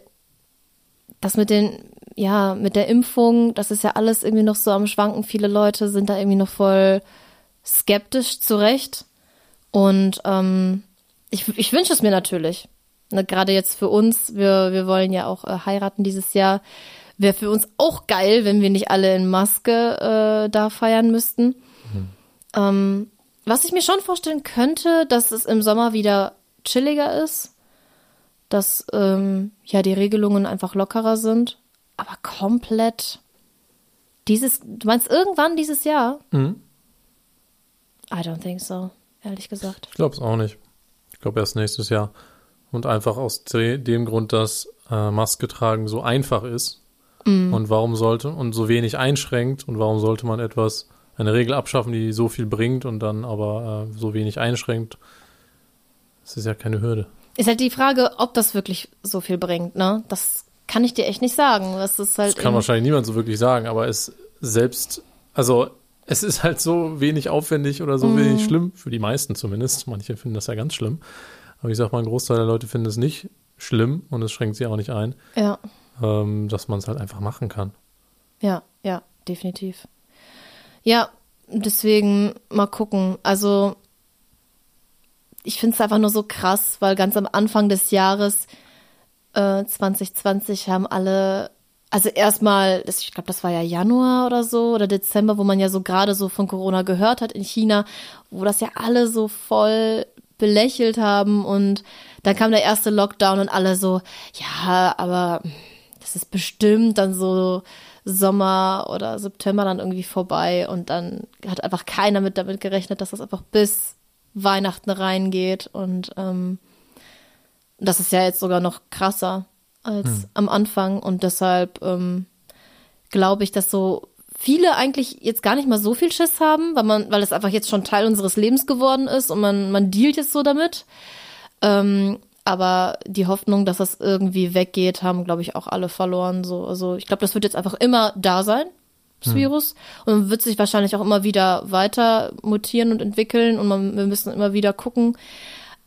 das mit den, ja, mit der Impfung, das ist ja alles irgendwie noch so am Schwanken. Viele Leute sind da irgendwie noch voll skeptisch zurecht. Und ähm, ich, ich wünsche es mir natürlich. Ne, Gerade jetzt für uns, wir, wir wollen ja auch äh, heiraten dieses Jahr. Wäre für uns auch geil, wenn wir nicht alle in Maske äh, da feiern müssten. Ähm, was ich mir schon vorstellen könnte, dass es im Sommer wieder chilliger ist, dass ähm, ja die Regelungen einfach lockerer sind, aber komplett dieses, du meinst irgendwann dieses Jahr? Mhm. I don't think so, ehrlich gesagt. Ich glaube es auch nicht. Ich glaube erst nächstes Jahr. Und einfach aus de dem Grund, dass äh, Maske tragen so einfach ist. Und warum sollte und so wenig einschränkt und warum sollte man etwas, eine Regel abschaffen, die so viel bringt und dann aber äh, so wenig einschränkt? Das ist ja keine Hürde. Ist halt die Frage, ob das wirklich so viel bringt, ne? Das kann ich dir echt nicht sagen. Das ist halt Das kann wahrscheinlich niemand so wirklich sagen, aber es selbst, also es ist halt so wenig aufwendig oder so wenig schlimm, für die meisten zumindest. Manche finden das ja ganz schlimm. Aber ich sag mal, ein Großteil der Leute finden es nicht schlimm und es schränkt sie auch nicht ein, Ja, ähm, dass man es halt einfach machen kann. ja, ja, definitiv. Ja, deswegen mal gucken. Also ich finde es einfach nur so krass, weil ganz am Anfang des Jahres äh, 2020 haben alle, also erstmal, ich glaube, das war ja Januar oder so oder Dezember, wo man ja so gerade so von Corona gehört hat in China, wo das ja alle so voll belächelt haben und dann kam der erste Lockdown und alle so, ja, aber das ist bestimmt dann so Sommer oder September dann irgendwie vorbei und dann hat einfach keiner mit damit gerechnet, dass das einfach bis Weihnachten reingeht und ähm, das ist ja jetzt sogar noch krasser als am Anfang und deshalb ähm, glaube ich, dass so viele eigentlich jetzt gar nicht mal so viel Schiss haben, weil man, weil es einfach jetzt schon Teil unseres Lebens geworden ist und man, man dealt jetzt so damit. Ähm, aber die Hoffnung, dass das irgendwie weggeht, haben, glaube ich, auch alle verloren. So, also ich glaube, das wird jetzt einfach immer da sein, das Virus, und wird sich wahrscheinlich auch immer wieder weiter mutieren und entwickeln und man, wir müssen immer wieder gucken.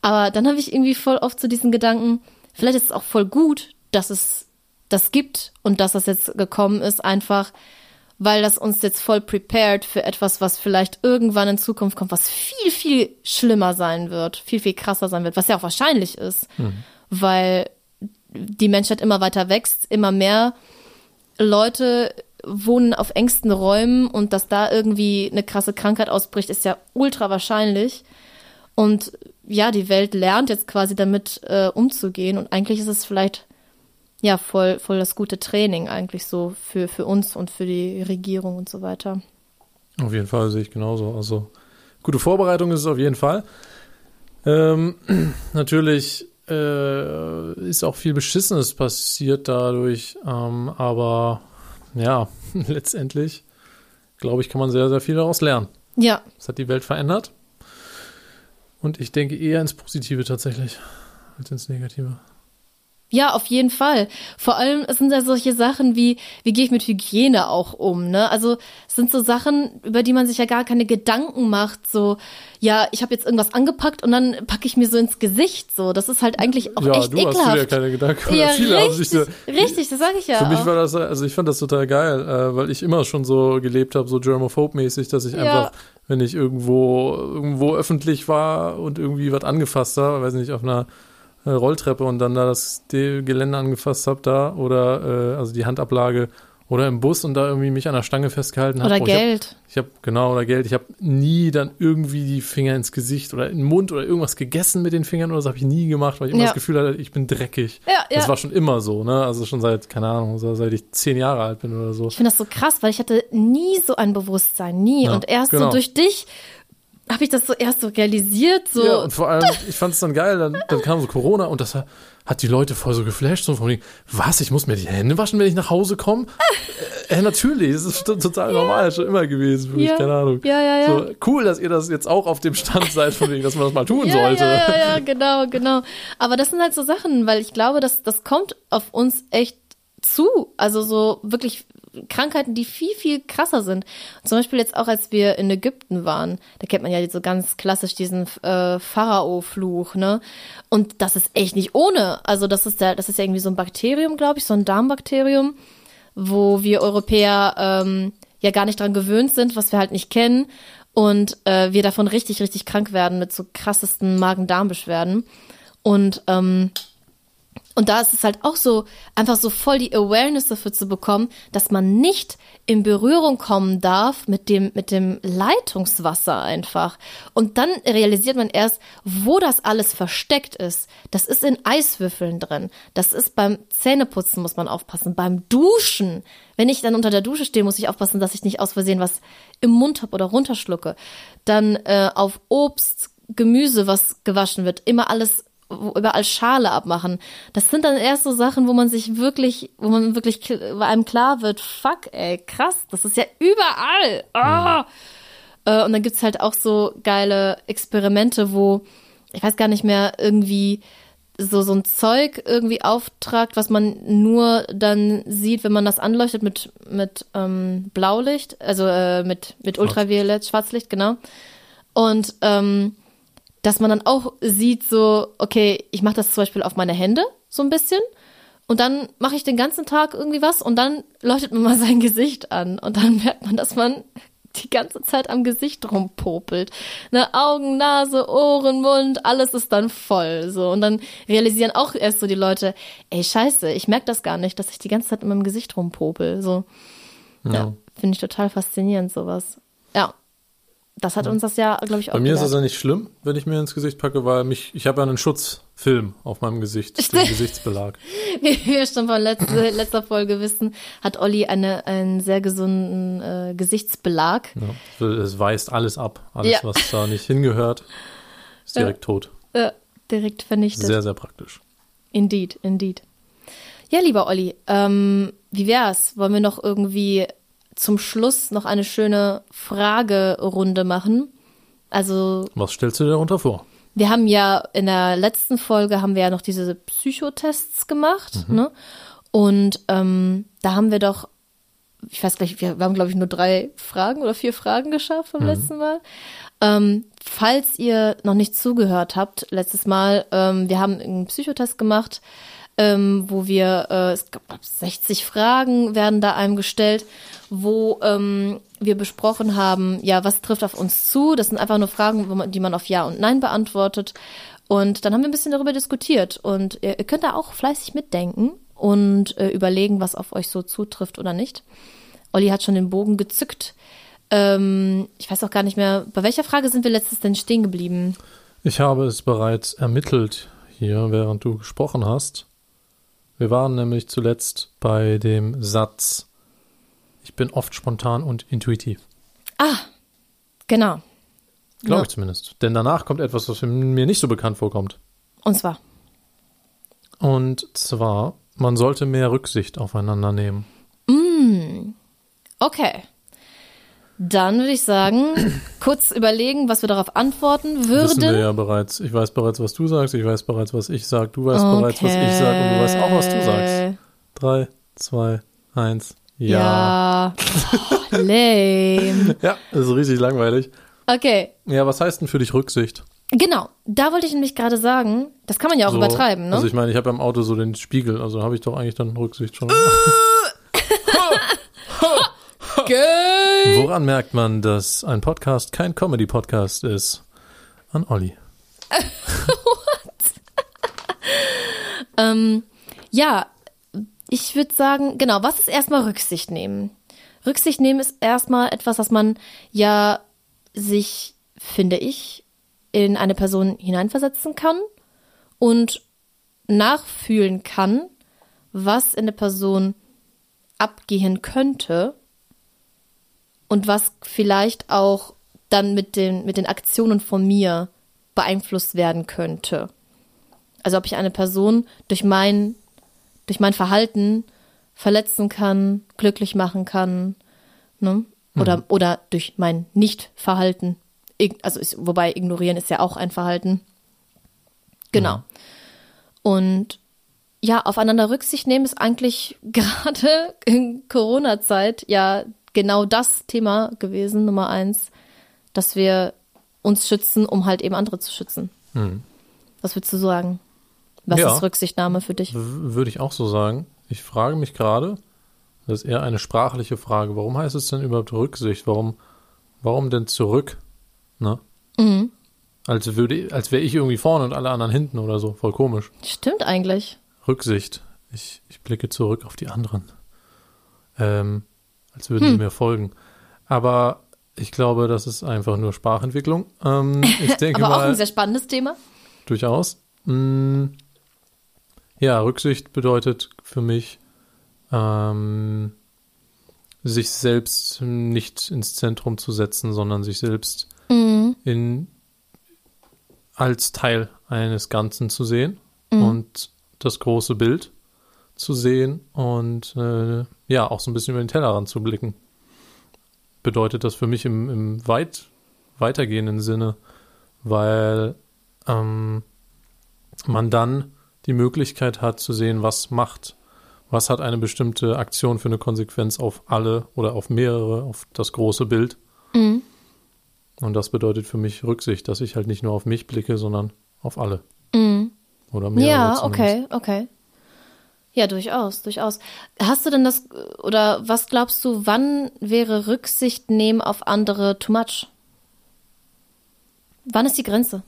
Aber dann habe ich irgendwie voll oft so diesen Gedanken, vielleicht ist es auch voll gut, dass es das gibt und dass das jetzt gekommen ist, einfach weil das uns jetzt voll prepared für etwas, was vielleicht irgendwann in Zukunft kommt, was viel, viel schlimmer sein wird, viel, viel krasser sein wird, was ja auch wahrscheinlich ist, weil die Menschheit immer weiter wächst, immer mehr Leute wohnen auf engsten Räumen und dass da irgendwie eine krasse Krankheit ausbricht, ist ja ultra wahrscheinlich. Und ja, die Welt lernt jetzt quasi damit äh, umzugehen und eigentlich ist es vielleicht ja voll, voll das gute Training eigentlich so für, für uns und für die Regierung und so weiter. Auf jeden Fall sehe ich genauso. Also gute Vorbereitung ist es auf jeden Fall. Ähm, natürlich äh, ist auch viel Beschissenes passiert dadurch, ähm, aber ja, letztendlich glaube ich, kann man sehr, sehr viel daraus lernen. Ja, Es hat die Welt verändert und ich denke eher ins Positive tatsächlich als ins Negative. Ja, auf jeden Fall. Vor allem es sind ja solche Sachen wie, wie gehe ich mit Hygiene auch um, ne? Also es sind so Sachen, über die man sich ja gar keine Gedanken macht. So, ja, ich habe jetzt irgendwas angepackt und dann packe ich mir so ins Gesicht. So, das ist halt eigentlich auch ja, echt du hast ekelhaft. dir ja keine Gedanken. ja, viele haben sich richtig, so, richtig, das sage ich ja. Für mich auch. war das, also ich fand das total geil, äh, weil ich immer schon so gelebt habe, so Germophobe-mäßig, dass ich Ja. einfach, wenn ich irgendwo, irgendwo öffentlich war und irgendwie was angefasst habe, weiß nicht, auf einer Rolltreppe und dann da das die Geländer angefasst habe da oder äh, also die Handablage oder im Bus und da irgendwie mich an der Stange festgehalten habe. Oder Geld. Ich habe genau oder Geld. Ich habe nie dann irgendwie die Finger ins Gesicht oder in den Mund oder irgendwas gegessen mit den Fingern oder so habe ich nie gemacht, weil ich immer Ja. das Gefühl hatte, ich bin dreckig. Ja, ja. Das war schon immer so, ne? Also schon seit, keine Ahnung, seit ich zehn Jahre alt bin oder so. Ich finde das so krass, weil ich hatte nie so ein Bewusstsein, nie. Ja, und erst genau. so durch dich habe ich das so erst so realisiert, so. Ja, und vor allem, ich fand es dann geil, dann, dann kam so Corona und das hat die Leute voll so geflasht, so von wegen, was, ich muss mir die Hände waschen, wenn ich nach Hause komme? äh, natürlich, das ist to- total normal, schon immer gewesen für mich, Ja. keine Ahnung. Ja, ja, ja. So, cool, dass ihr das jetzt auch auf dem Stand seid, von wegen, dass man das mal tun Ja, sollte. ja, ja, ja, genau, genau. Aber das sind halt so Sachen, weil ich glaube, dass das kommt auf uns echt zu. Also so wirklich Krankheiten, die viel, viel krasser sind. Zum Beispiel jetzt auch, als wir in Ägypten waren, da kennt man ja so ganz klassisch diesen äh, Pharao-Fluch, ne? Und das ist echt nicht ohne. Also das ist ja, das ist ja irgendwie so ein Bakterium, glaube ich, so ein Darmbakterium, wo wir Europäer ähm, ja gar nicht dran gewöhnt sind, was wir halt nicht kennen. Und äh, wir davon richtig, richtig krank werden mit so krassesten Magen-Darm-Beschwerden. Und ähm, und da ist es halt auch so, einfach so voll die Awareness dafür zu bekommen, dass man nicht in Berührung kommen darf mit dem, mit dem Leitungswasser einfach. Und dann realisiert man erst, wo das alles versteckt ist. Das ist in Eiswürfeln drin. Das ist beim Zähneputzen muss man aufpassen. Beim Duschen. Wenn ich dann unter der Dusche stehe, muss ich aufpassen, dass ich nicht aus Versehen was im Mund habe oder runterschlucke. Dann äh, auf Obst, Gemüse, was gewaschen wird, immer alles überall Schale abmachen. Das sind dann erst so Sachen, wo man sich wirklich, wo man wirklich kl- bei einem klar wird, fuck, ey, krass, das ist ja überall. Ah. Äh, und dann gibt's halt auch so geile Experimente, wo, ich weiß gar nicht mehr, irgendwie so, so ein Zeug irgendwie auftragt, was man nur dann sieht, wenn man das anleuchtet mit, mit ähm, Blaulicht, also äh, mit, mit Ultraviolett, Schwarzlicht, genau. Und ähm, dass man dann auch sieht, so, okay, ich mache das zum Beispiel auf meine Hände so ein bisschen und dann mache ich den ganzen Tag irgendwie was und dann leuchtet man mal sein Gesicht an und dann merkt man, dass man die ganze Zeit am Gesicht rumpopelt. Ne, Augen, Nase, Ohren, Mund, alles ist dann voll. So. Und dann realisieren auch erst so die Leute, ey, scheiße, ich merke das gar nicht, dass ich die ganze Zeit in meinem Gesicht rumpopel. So. Ja, Ja. finde ich total faszinierend, sowas. Ja. Das hat uns das ja, glaube ich, auch Bei mir ist das ja nicht schlimm, wenn ich mir ins Gesicht packe, weil mich, ich habe ja einen Schutzfilm auf meinem Gesicht, den. Gesichtsbelag. Wie wir schon von letzter, letzter Folge wissen, hat Olli eine, einen sehr gesunden äh, Gesichtsbelag. Ja. Es weist alles ab. Alles, Ja. was da nicht hingehört, ist Ja. direkt tot. Äh, direkt vernichtet. Sehr, sehr praktisch. Indeed, indeed. Ja, lieber Olli, ähm, wie wär's? Wollen wir noch irgendwie zum Schluss noch eine schöne Fragerunde machen? Also, Was stellst du dir darunter vor? wir haben ja in der letzten Folge haben wir ja noch diese Psychotests gemacht, ne? Und ähm, da haben wir doch, ich weiß gleich, wir, haben glaube ich nur drei Fragen oder vier Fragen geschafft vom letzten Mal. Ähm, falls ihr noch nicht zugehört habt, letztes Mal, ähm, wir haben einen Psychotest gemacht, ähm, wo wir, äh, es gab 60 Fragen werden da einem gestellt, wo ähm, wir besprochen haben, ja, was trifft auf uns zu? Das sind einfach nur Fragen, die man auf Ja und Nein beantwortet. Und dann haben wir ein bisschen darüber diskutiert und ihr, ihr könnt da auch fleißig mitdenken und äh, überlegen, was auf euch so zutrifft oder nicht. Olli hat schon den Bogen gezückt. Ähm, ich weiß auch gar nicht mehr, bei welcher Frage sind wir letztes denn stehen geblieben? Ich habe es bereits ermittelt hier, während du gesprochen hast. Wir waren nämlich zuletzt bei dem Satz, ich bin oft spontan und intuitiv. Genau. Glaube Ja. ich zumindest. Denn danach kommt etwas, was mir nicht so bekannt vorkommt. Und zwar. Und zwar, man sollte mehr Rücksicht aufeinander nehmen. Okay. Dann würde ich sagen, kurz überlegen, was wir darauf antworten Wissen wir würden. ja bereits. Ich weiß bereits, was du sagst. Ich weiß bereits, was ich sag. Du weißt bereits, was ich sag. Und du weißt auch, was du sagst. Drei, zwei, eins. Ja. Ja. Oh, lame. Ja, das ist richtig langweilig. Okay, Ja, was heißt denn für dich Rücksicht? genau. Da wollte ich nämlich gerade sagen, das kann man ja auch So, übertreiben, ne? Also ich meine, ich habe ja im Auto so den Spiegel, also habe ich doch eigentlich dann Rücksicht schon. Gay. Woran merkt man, dass ein Podcast kein Comedy-Podcast ist? An Olli. Ähm, ja, ich würde sagen, genau, was ist erstmal Rücksicht nehmen? Rücksicht nehmen ist erstmal etwas, was man ja sich, finde ich, in eine Person hineinversetzen kann und nachfühlen kann, was in der Person abgehen könnte und was vielleicht auch dann mit den, mit den Aktionen von mir beeinflusst werden könnte. Also ob ich eine Person durch mein, durch mein Verhalten verletzen kann, glücklich machen kann, ne? Oder, oder durch mein Nicht-Verhalten. Also ist, wobei ignorieren ist ja auch ein Verhalten. Genau. Und ja, aufeinander Rücksicht nehmen ist eigentlich gerade in Corona-Zeit ja genau das Thema gewesen, Nummer eins, dass wir uns schützen, um halt eben andere zu schützen. Was würdest du sagen? Was Ja. ist Rücksichtnahme für dich? Würde ich auch so sagen. Ich frage mich gerade, das ist eher eine sprachliche Frage, warum heißt es denn überhaupt Rücksicht? Warum, warum denn zurück? Ne? Mhm. Als würde, als wäre ich irgendwie vorne und alle anderen hinten oder so. Voll komisch. Stimmt eigentlich. Rücksicht. Ich, ich blicke zurück auf die anderen. Ähm, als würden sie mir folgen. Aber ich glaube, das ist einfach nur Sprachentwicklung. Ähm, ich denke Aber auch mal, ein sehr spannendes Thema. durchaus. Mm, ja, Rücksicht bedeutet für mich, ähm, sich selbst nicht ins Zentrum zu setzen, sondern sich selbst in, als Teil eines Ganzen zu sehen und das große Bild zu sehen und äh, ja, auch so ein bisschen über den Tellerrand zu blicken. Bedeutet das für mich im, im weit weitergehenden Sinne, weil ähm, man dann die Möglichkeit hat zu sehen, was macht, was hat eine bestimmte Aktion für eine Konsequenz auf alle oder auf mehrere, auf das große Bild. Und das bedeutet für mich Rücksicht, dass ich halt nicht nur auf mich blicke, sondern auf alle. Oder mehrere Ja, zumindest. okay, okay. Ja, durchaus, durchaus. Hast du denn das, oder was glaubst du, wann wäre Rücksicht nehmen auf andere too much? Wann ist die Grenze?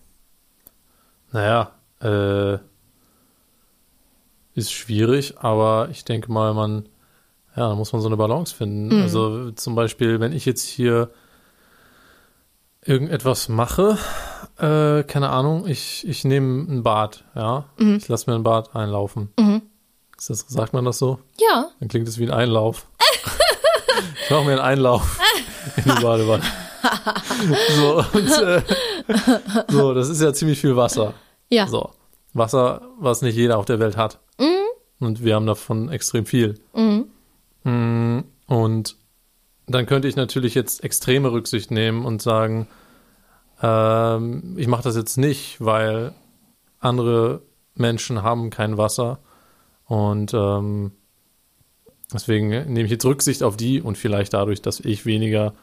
Naja, äh, ist schwierig, aber ich denke mal, man, ja, da muss man so eine Balance finden. Mhm. Also zum Beispiel, wenn ich jetzt hier irgendetwas mache, äh, keine Ahnung, ich, ich nehme ein Bad, ja, ich lasse mir ein Bad einlaufen. Mhm. Das, sagt man das so? Ja, Dann klingt es wie ein Einlauf. ich mache mir einen Einlauf in die Badewanne. so, und, äh, so, das ist ja ziemlich viel Wasser. ja. So, Wasser, was nicht jeder auf der Welt hat. Und wir haben davon extrem viel. Mm, Und dann könnte ich natürlich jetzt extreme Rücksicht nehmen und sagen, ähm, ich mache das jetzt nicht, weil andere Menschen haben kein Wasser. Und ähm, deswegen nehme ich jetzt Rücksicht auf die und vielleicht dadurch, dass ich weniger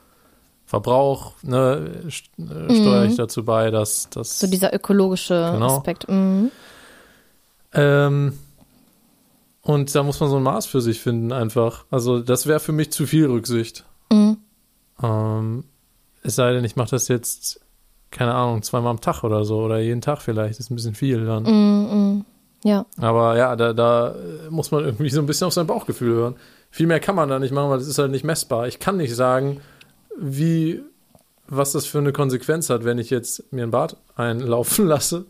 Verbrauch, ne, äh, steuere ich dazu bei, dass, dass So dieser ökologische Genau. Aspekt. Mhm. Ähm, und da muss man so ein Maß für sich finden, einfach. Also, das wäre für mich zu viel Rücksicht. Mhm. Ähm, es sei denn, ich mache das jetzt, keine Ahnung, zweimal am Tag oder so oder jeden Tag vielleicht. ist ein bisschen viel dann. Mhm, mhm. Ja, Aber ja, da, da muss man irgendwie so ein bisschen auf sein Bauchgefühl hören. Viel mehr kann man da nicht machen, weil das ist halt nicht messbar. Ich kann nicht sagen, wie, was das für eine Konsequenz hat, wenn ich jetzt mir ein Bad einlaufen lasse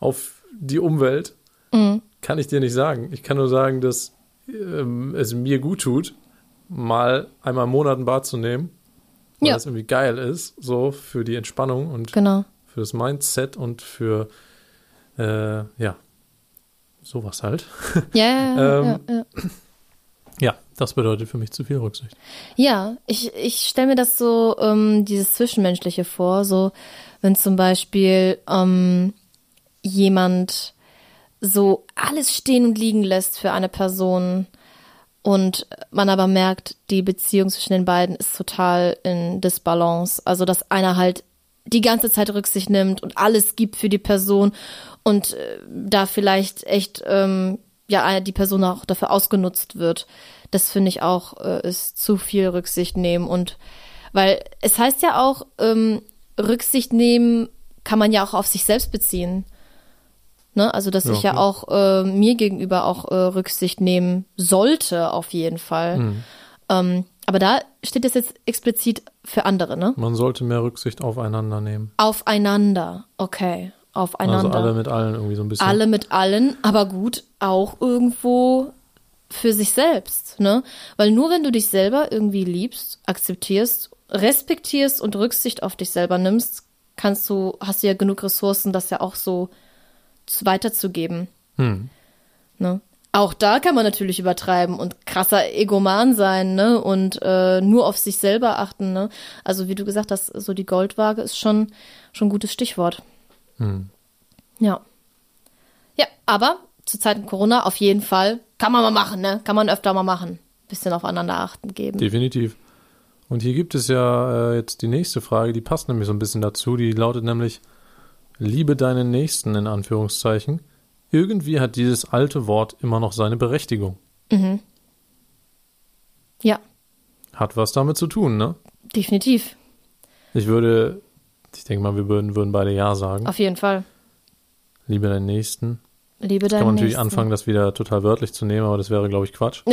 auf die Umwelt. Mhm. Kann ich dir nicht sagen. Ich kann nur sagen, dass ähm, es mir gut tut, mal einmal im Monat ein Bad zu nehmen, weil Ja. das irgendwie geil ist, so für die Entspannung und genau. für das Mindset und für, äh, ja, sowas halt. Ja, ja, ja, Ähm, ja, ja. Ja, das bedeutet für mich zu viel Rücksicht. Ja, ich, ich stelle mir das so, ähm, dieses Zwischenmenschliche vor, so wenn zum Beispiel ähm, jemand so alles stehen und liegen lässt für eine Person und man aber merkt, die Beziehung zwischen den beiden ist total in Disbalance. Also, dass einer halt die ganze Zeit Rücksicht nimmt und alles gibt für die Person und äh, da vielleicht echt ähm, ja die Person auch dafür ausgenutzt wird. Das finde ich auch äh, ist zu viel Rücksicht nehmen und weil es heißt ja auch ähm, Rücksicht nehmen kann man ja auch auf sich selbst beziehen. Ne? Also dass Ja, ich ja klar. auch äh, mir gegenüber auch äh, Rücksicht nehmen sollte auf jeden Fall. Mhm. Ähm, aber da steht es jetzt explizit für andere, ne? Man sollte mehr Rücksicht aufeinander nehmen. Aufeinander. Okay. Aufeinander. Also alle mit allen irgendwie so ein bisschen. Alle mit allen, aber gut, auch irgendwo für sich selbst, ne? Weil nur wenn du dich selber irgendwie liebst, akzeptierst, respektierst und Rücksicht auf dich selber nimmst, kannst du, hast du ja genug Ressourcen, das ja auch so zu- weiterzugeben. Hm. Ne? Auch da kann man natürlich übertreiben und krasser Egoman sein, ne? Und äh, nur auf sich selber achten, ne? Also wie du gesagt hast, so die Goldwaage ist schon schon ein gutes Stichwort. Hm. Ja. Ja, aber zu Zeiten Corona auf jeden Fall kann man mal machen, ne? Kann man öfter mal machen. Bisschen aufeinander achten geben. Definitiv. Und hier gibt es ja äh, jetzt die nächste Frage, die passt nämlich so ein bisschen dazu. Die lautet nämlich: Liebe deinen Nächsten in Anführungszeichen. Irgendwie hat dieses alte Wort immer noch seine Berechtigung. Ja, Hat was damit zu tun, ne? definitiv. Ich würde, ich denke mal, wir würden, würden beide Ja sagen. Auf jeden Fall. Liebe deinen Nächsten. Liebe Kann deinen man natürlich Nächsten. anfangen, das wieder total wörtlich zu nehmen, aber das wäre, glaube ich, Quatsch.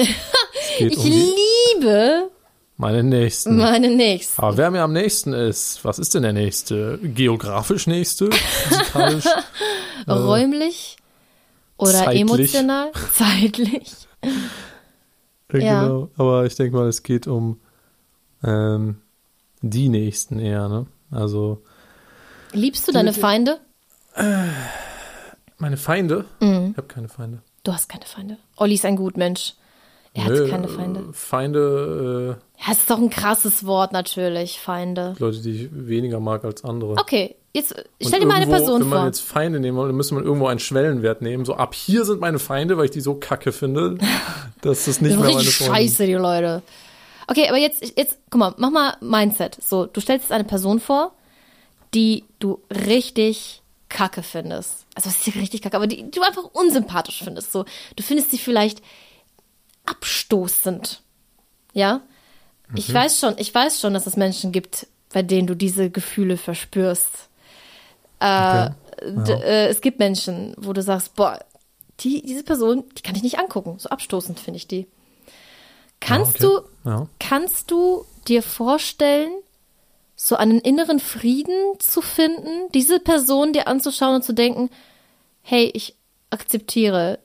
Ich um liebe meine Nächsten. meine Nächsten. Aber wer mir am nächsten ist, was ist denn der nächste? Geografisch nächste? Physikalisch? Räumlich oder zeitlich. emotional? Zeitlich. Ja. Genau. Aber ich denke mal, es geht um ähm, die Nächsten eher, ne? Also Liebst du deine Feinde? meine Feinde? Mhm. Ich habe keine Feinde. Du hast keine Feinde. Olli ist ein Gutmensch. Er hat Nö, keine äh, Feinde. Feinde, Ja, es ist doch ein krasses Wort natürlich, Feinde. äh, Leute, die ich weniger mag als andere. Okay, jetzt stell dir mal eine Person Wenn man vor. jetzt Feinde nehmen will, dann müsste man irgendwo einen Schwellenwert nehmen. So ab hier sind meine Feinde, weil ich die so kacke finde, dass das nicht Das ist mehr meine Freunde scheiße, die Leute. Okay, aber jetzt, jetzt, guck mal, mach mal Mindset. So, du stellst jetzt eine Person vor, die du richtig kacke findest. Also was ist richtig kacke, aber die, die du einfach unsympathisch findest. So, du findest sie vielleicht abstoßend. Ja? Ich Mhm. weiß schon, ich weiß schon, dass es Menschen gibt, bei denen du diese Gefühle verspürst. Äh, d- äh, es gibt Menschen, wo du sagst, boah, die, diese Person, die kann ich nicht angucken. So abstoßend finde ich die. Kannst Ah, okay. du, Ja. kannst du dir vorstellen, so einen inneren Frieden zu finden, diese Person dir anzuschauen und zu denken, hey, ich akzeptiere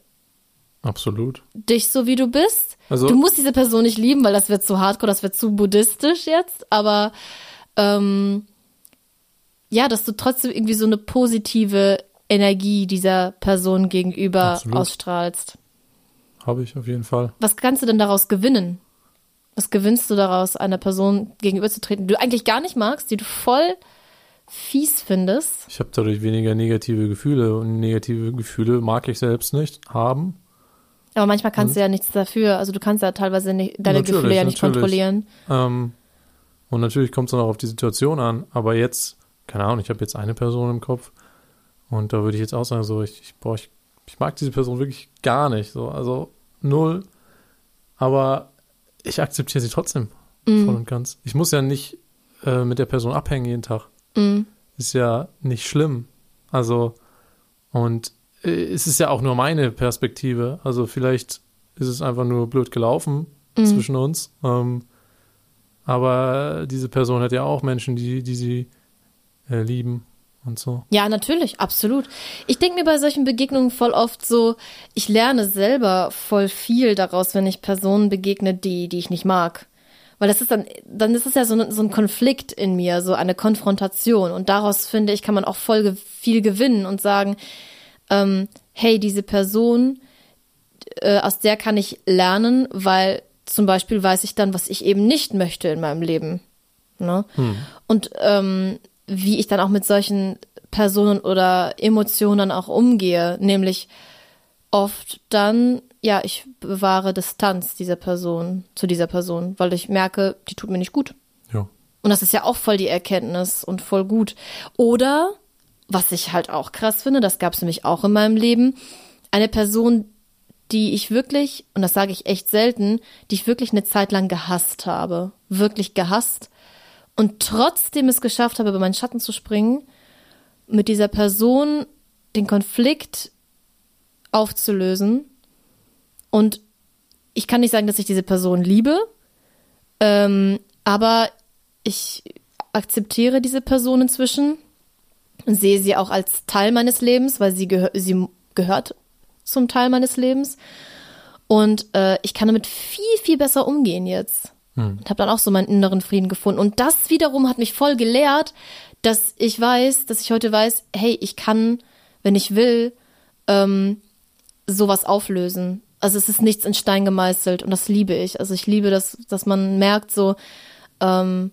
Absolut. dich so wie du bist. Also- du musst diese Person nicht lieben, weil das wird zu hardcore, das wird zu buddhistisch jetzt, aber ähm, ja, dass du trotzdem irgendwie so eine positive Energie dieser Person gegenüber Absolut. ausstrahlst. Habe ich auf jeden Fall. Was kannst du denn daraus gewinnen? Was gewinnst du daraus, einer Person gegenüberzutreten, die du eigentlich gar nicht magst, die du voll fies findest? Ich habe dadurch weniger negative Gefühle und negative Gefühle mag ich selbst nicht haben. Aber manchmal kannst du ja nichts dafür. Also du kannst ja teilweise nicht, deine Gefühle ja nicht natürlich. kontrollieren. Ähm, und natürlich kommt es dann auch auf die Situation an. Aber jetzt, keine Ahnung, ich habe jetzt eine Person im Kopf und da würde ich jetzt auch sagen, so, ich, ich, boah, ich, ich mag diese Person wirklich gar nicht. So, also null. Aber ich akzeptiere sie trotzdem voll und ganz. Ich muss ja nicht äh, mit der Person abhängen jeden Tag. Mhm. Ist ja nicht schlimm. Also, und äh, es ist ja auch nur meine Perspektive. Also vielleicht ist es einfach nur blöd gelaufen zwischen uns. Ähm, aber diese Person hat ja auch Menschen, die, die sie äh, lieben und so. Ja, natürlich, absolut. Ich denke mir bei solchen Begegnungen voll oft so, ich lerne selber voll viel daraus, wenn ich Personen begegne, die, die ich nicht mag. Weil das ist dann, dann ist es ja so ein, so ein Konflikt in mir, so eine Konfrontation. Und daraus, finde ich, kann man auch voll ge viel gewinnen und sagen, ähm, hey, diese Person, äh, aus der kann ich lernen, weil zum Beispiel weiß ich dann, was ich eben nicht möchte in meinem Leben. Ne? Und ähm, wie ich dann auch mit solchen Personen oder Emotionen auch umgehe, nämlich oft dann, ja, ich bewahre Distanz dieser Person, zu dieser Person, weil ich merke, die tut mir nicht gut. Ja. Und das ist ja auch voll die Erkenntnis und voll gut. Oder, was ich halt auch krass finde, das gab es nämlich auch in meinem Leben, eine Person, die ich wirklich, und das sage ich echt selten, die ich wirklich eine Zeit lang gehasst habe. Wirklich gehasst. Und trotzdem es geschafft habe, über meinen Schatten zu springen, mit dieser Person den Konflikt aufzulösen. Und ich kann nicht sagen, dass ich diese Person liebe, ähm, aber ich akzeptiere diese Person inzwischen und sehe sie auch als Teil meines Lebens, weil sie, gehö sie gehört zum Teil meines Lebens. Und äh, ich kann damit viel, viel besser umgehen jetzt. Und habe dann auch so meinen inneren Frieden gefunden. Und das wiederum hat mich voll gelehrt, dass ich weiß, dass ich heute weiß, hey, ich kann, wenn ich will, ähm, sowas auflösen. Also es ist nichts in Stein gemeißelt und das liebe ich. Also ich liebe das, dass man merkt so, ähm,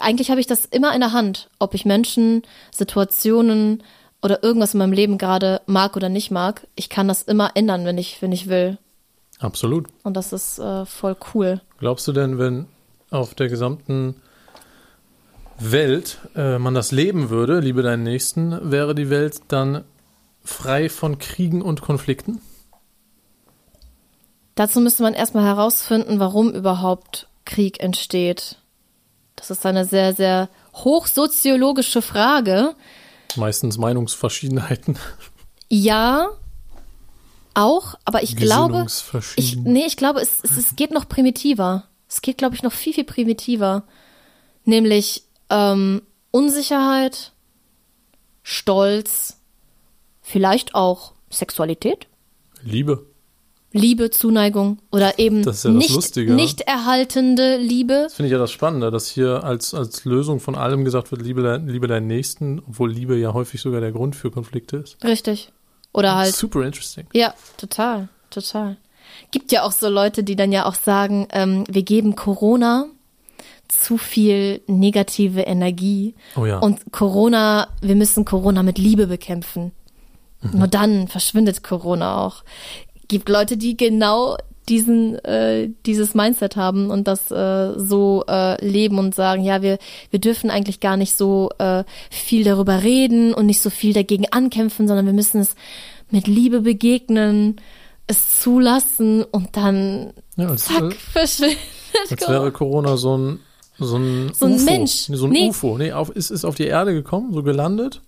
eigentlich habe ich das immer in der Hand, ob ich Menschen, Situationen oder irgendwas in meinem Leben gerade mag oder nicht mag. Ich kann das immer ändern, wenn ich, wenn ich will. Absolut. Und das ist äh, voll cool. Glaubst du denn, wenn auf der gesamten Welt äh, man das leben würde, liebe deinen Nächsten, wäre die Welt dann frei von Kriegen und Konflikten? Dazu müsste man erstmal herausfinden, warum überhaupt Krieg entsteht. Das ist eine sehr, sehr hochsoziologische Frage. Meistens Meinungsverschiedenheiten. Ja, auch, aber ich glaube, ich, nee, ich glaube, es, es, es geht noch primitiver. Es geht, glaube ich, noch viel, viel primitiver. Nämlich ähm, Unsicherheit, Stolz, vielleicht auch Sexualität, Liebe. Liebe, Zuneigung oder eben ja nicht, Lustige. nicht erhaltende Liebe. Das finde ich ja das Spannende, dass hier als, als Lösung von allem gesagt wird, liebe, liebe deinen Nächsten, obwohl Liebe ja häufig sogar der Grund für Konflikte ist. Richtig. Oder halt Super interesting. Ja, total, total. Gibt ja auch so Leute, die dann ja auch sagen, ähm, wir geben Corona zu viel negative Energie. Oh ja. Und Corona, wir müssen Corona mit Liebe bekämpfen. Mhm. Nur dann verschwindet Corona auch. Gibt Leute, die genau diesen äh, dieses Mindset haben und das äh, so äh, leben und sagen, ja, wir wir dürfen eigentlich gar nicht so äh, viel darüber reden und nicht so viel dagegen ankämpfen, sondern wir müssen es mit Liebe begegnen, es zulassen und dann Ja, als, zack äh, verschwindet. als wäre Corona so ein so ein, So ein UFO. Mensch. Nee, so ein Nee. UFO. Nee, auf, ist, ist auf die Erde gekommen, so gelandet.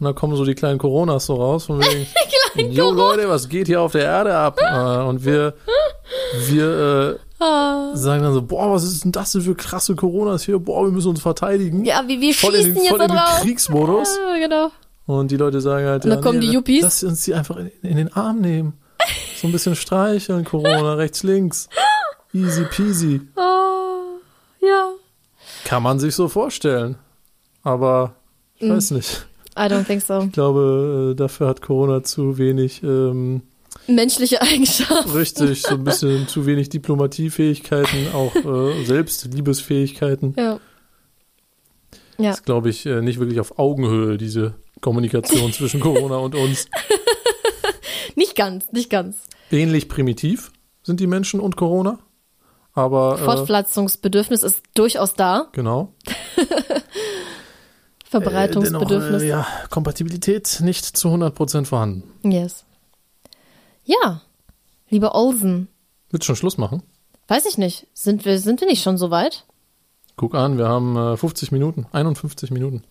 Und dann kommen so die kleinen Coronas so raus von wegen, jo Leute, was geht hier auf der Erde ab? Äh, und wir, wir Ah. äh, sagen dann so, boah, was ist denn das denn für krasse Coronas hier? Boah, wir müssen uns verteidigen. Ja, wir, wir voll schießen den, jetzt voll in den drauf. Kriegsmodus. Ja, genau. Und die Leute sagen halt, Und dann kommen die Yuppies. Lass uns die einfach in, in den Arm nehmen. So ein bisschen streicheln, Corona, rechts, links. Easy peasy. Oh, ja. Kann man sich so vorstellen. Aber ich weiß nicht. I don't think so. Ich glaube, äh, dafür hat Corona zu wenig, ähm, Menschliche Eigenschaft. richtig, so ein bisschen zu wenig Diplomatiefähigkeiten, auch äh, Selbstliebesfähigkeiten. Ja. Ja. ist, glaube ich, äh, nicht wirklich auf Augenhöhe, diese Kommunikation zwischen Corona und uns. Nicht ganz, nicht ganz. Ähnlich primitiv sind die Menschen und Corona. Aber äh, Fortpflanzungsbedürfnis ist durchaus da. genau. Verbreitungsbedürfnis. Äh, dennoch, äh, ja, Kompatibilität nicht zu 100% vorhanden. Yes. Ja, lieber Olsen, Willst du schon Schluss machen? weiß ich nicht, sind wir, sind wir nicht schon so weit? Guck an, wir haben äh, 50 Minuten, 51 Minuten.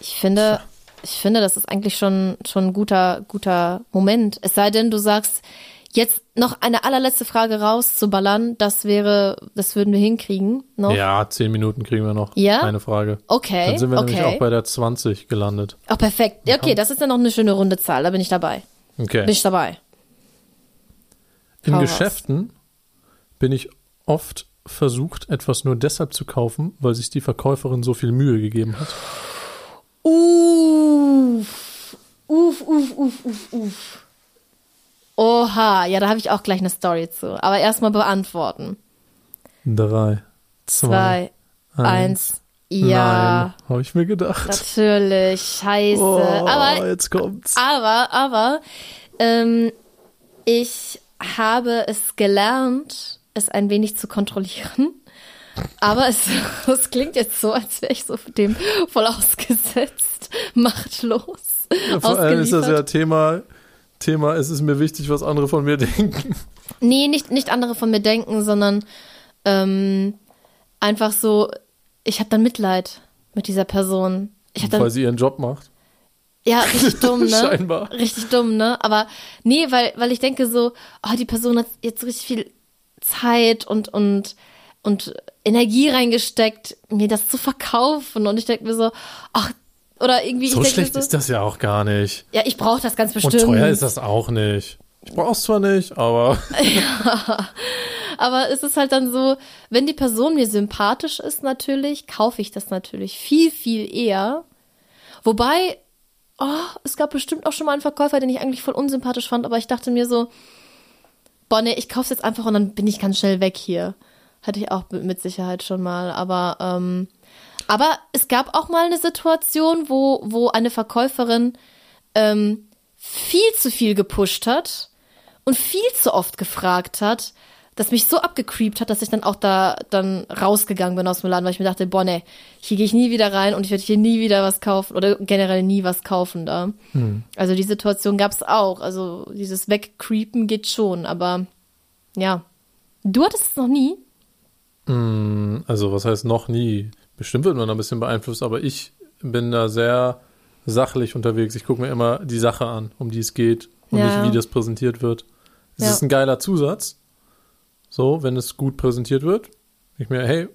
Ich finde, ich finde, das ist eigentlich schon, schon ein guter, guter Moment. Es sei denn, du sagst, jetzt noch eine allerletzte Frage rauszuballern, das wäre, das würden wir hinkriegen. Noch? Ja, 10 Minuten kriegen wir noch. Ja? Keine Frage. Okay, Dann sind wir nämlich okay. auch bei der 20 gelandet. Oh, perfekt. Okay, das ist ja noch eine schöne runde Zahl, da bin ich dabei. Okay. Bin ich dabei. In Hau raus. Geschäften bin ich oft versucht, etwas nur deshalb zu kaufen, weil sich die Verkäuferin so viel Mühe gegeben hat. Uff. Uff, uff, uff, uff, uff. Oha, ja, da habe ich auch gleich eine Story zu. Aber erstmal beantworten. Drei, zwei, Zwei, eins. Ja, Nein, habe ich mir gedacht. natürlich. Scheiße. Oh, aber, jetzt kommt's. aber, aber, ähm, ich habe es gelernt, es ein wenig zu kontrollieren. Aber es, es klingt jetzt so, als wäre ich so dem voll ausgesetzt, machtlos. Vor allem ist das ja. Thema, Thema, es ist mir wichtig, was andere von mir denken. Nee, nicht, nicht andere von mir denken, sondern ähm, einfach so, ich habe dann Mitleid mit dieser Person. Ich habe Weil dann, sie ihren Job macht. ja, richtig dumm, ne? Scheinbar. Richtig dumm, ne? Aber nee, weil, weil ich denke so, oh, die Person hat jetzt richtig viel Zeit und, und, und Energie reingesteckt, mir das zu verkaufen. Und ich denke mir so, ach, oder irgendwie, So denke schlecht so, ist das ja auch gar nicht. ja, ich brauche das ganz bestimmt. Und teuer ist das auch nicht. Ich brauch's zwar nicht, aber Aber es ist halt dann so, wenn die Person mir sympathisch ist, natürlich, kaufe ich das natürlich viel, viel eher. Wobei, oh, es gab bestimmt auch schon mal einen Verkäufer, den ich eigentlich voll unsympathisch fand, aber ich dachte mir so, boah, nee, ich kauf's jetzt einfach und dann bin ich ganz schnell weg hier. Hatte ich auch mit mit Sicherheit schon mal, aber, ähm, aber es gab auch mal eine Situation, wo, wo eine Verkäuferin ähm, viel zu viel gepusht hat und viel zu oft gefragt hat, das mich so abgecreept hat, dass ich dann auch da dann rausgegangen bin aus dem Laden, weil ich mir dachte, boah, nee, hier gehe ich nie wieder rein und ich werde hier nie wieder was kaufen oder generell nie was kaufen da. Also die Situation gab's auch. Also dieses Wegcreepen geht schon, aber ja. Du hattest es noch nie? Mm, also was heißt noch nie? Bestimmt wird man da ein bisschen beeinflusst, aber ich bin da sehr sachlich unterwegs. Ich gucke mir immer die Sache an, um die es geht und Ja. nicht, wie das präsentiert wird. Es Ja. ist ein geiler Zusatz. So, wenn es gut präsentiert wird. Ich mir, hey,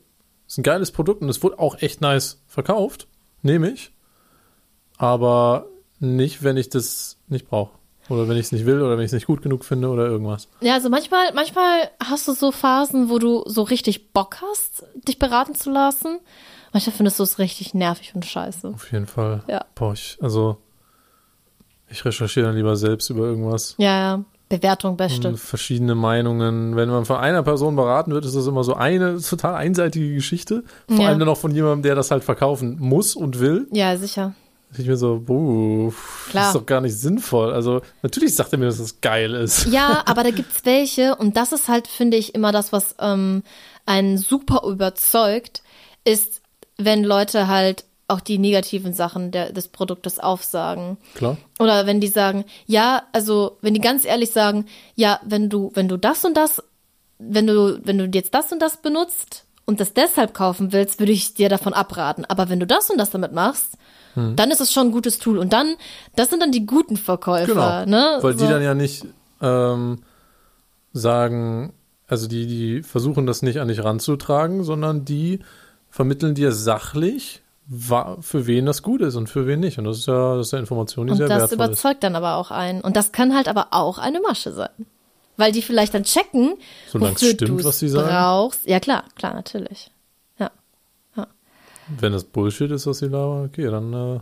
ist ein geiles Produkt und es wurde auch echt nice verkauft. Nehme ich. Aber nicht, wenn ich das nicht brauche. Oder wenn ich es nicht will oder wenn ich es nicht gut genug finde oder irgendwas. Ja, also manchmal, manchmal hast du so Phasen, wo du so richtig Bock hast, dich beraten zu lassen. Manchmal findest du es richtig nervig und scheiße. Auf jeden Fall. Ja. Boah, ich, also ich recherchiere dann lieber selbst über irgendwas. Ja, ja. Bewertung beste. Und verschiedene Meinungen. Wenn man von einer Person beraten wird, ist das immer so eine total einseitige Geschichte. Vor Ja. allem dann auch von jemandem, der das halt verkaufen muss und will. Ja, sicher. Ich mir so, buh, das ist doch gar nicht sinnvoll. Also, natürlich sagt er mir, dass das geil ist. Ja, aber da gibt's welche und das ist halt, finde ich, immer das, was ähm, einen super überzeugt, ist, wenn Leute halt auch die negativen Sachen der, des Produktes aufsagen. Klar. Oder wenn die sagen, ja, also wenn die ganz ehrlich sagen, ja, wenn du, wenn du das und das, wenn du, wenn du jetzt das und das benutzt und das deshalb kaufen willst, würde ich dir davon abraten. Aber wenn du das und das damit machst, Hm. dann ist es schon ein gutes Tool. Und dann, das sind dann die guten Verkäufer, ne? Weil die So. dann ja nicht ähm, sagen, also die, die versuchen das nicht an dich ranzutragen, sondern die vermitteln dir sachlich, für wen das gut ist und für wen nicht. Und das ist ja, das ist ja Information, die Und sehr das wertvoll ist. überzeugt dann aber auch einen. Und das kann halt aber auch eine Masche sein. Weil die vielleicht dann checken, Solange es wofür stimmt, was sie sagen. brauchst. Ja, klar, klar, natürlich. Ja. Wenn das Bullshit ist, was sie labern, okay, dann äh,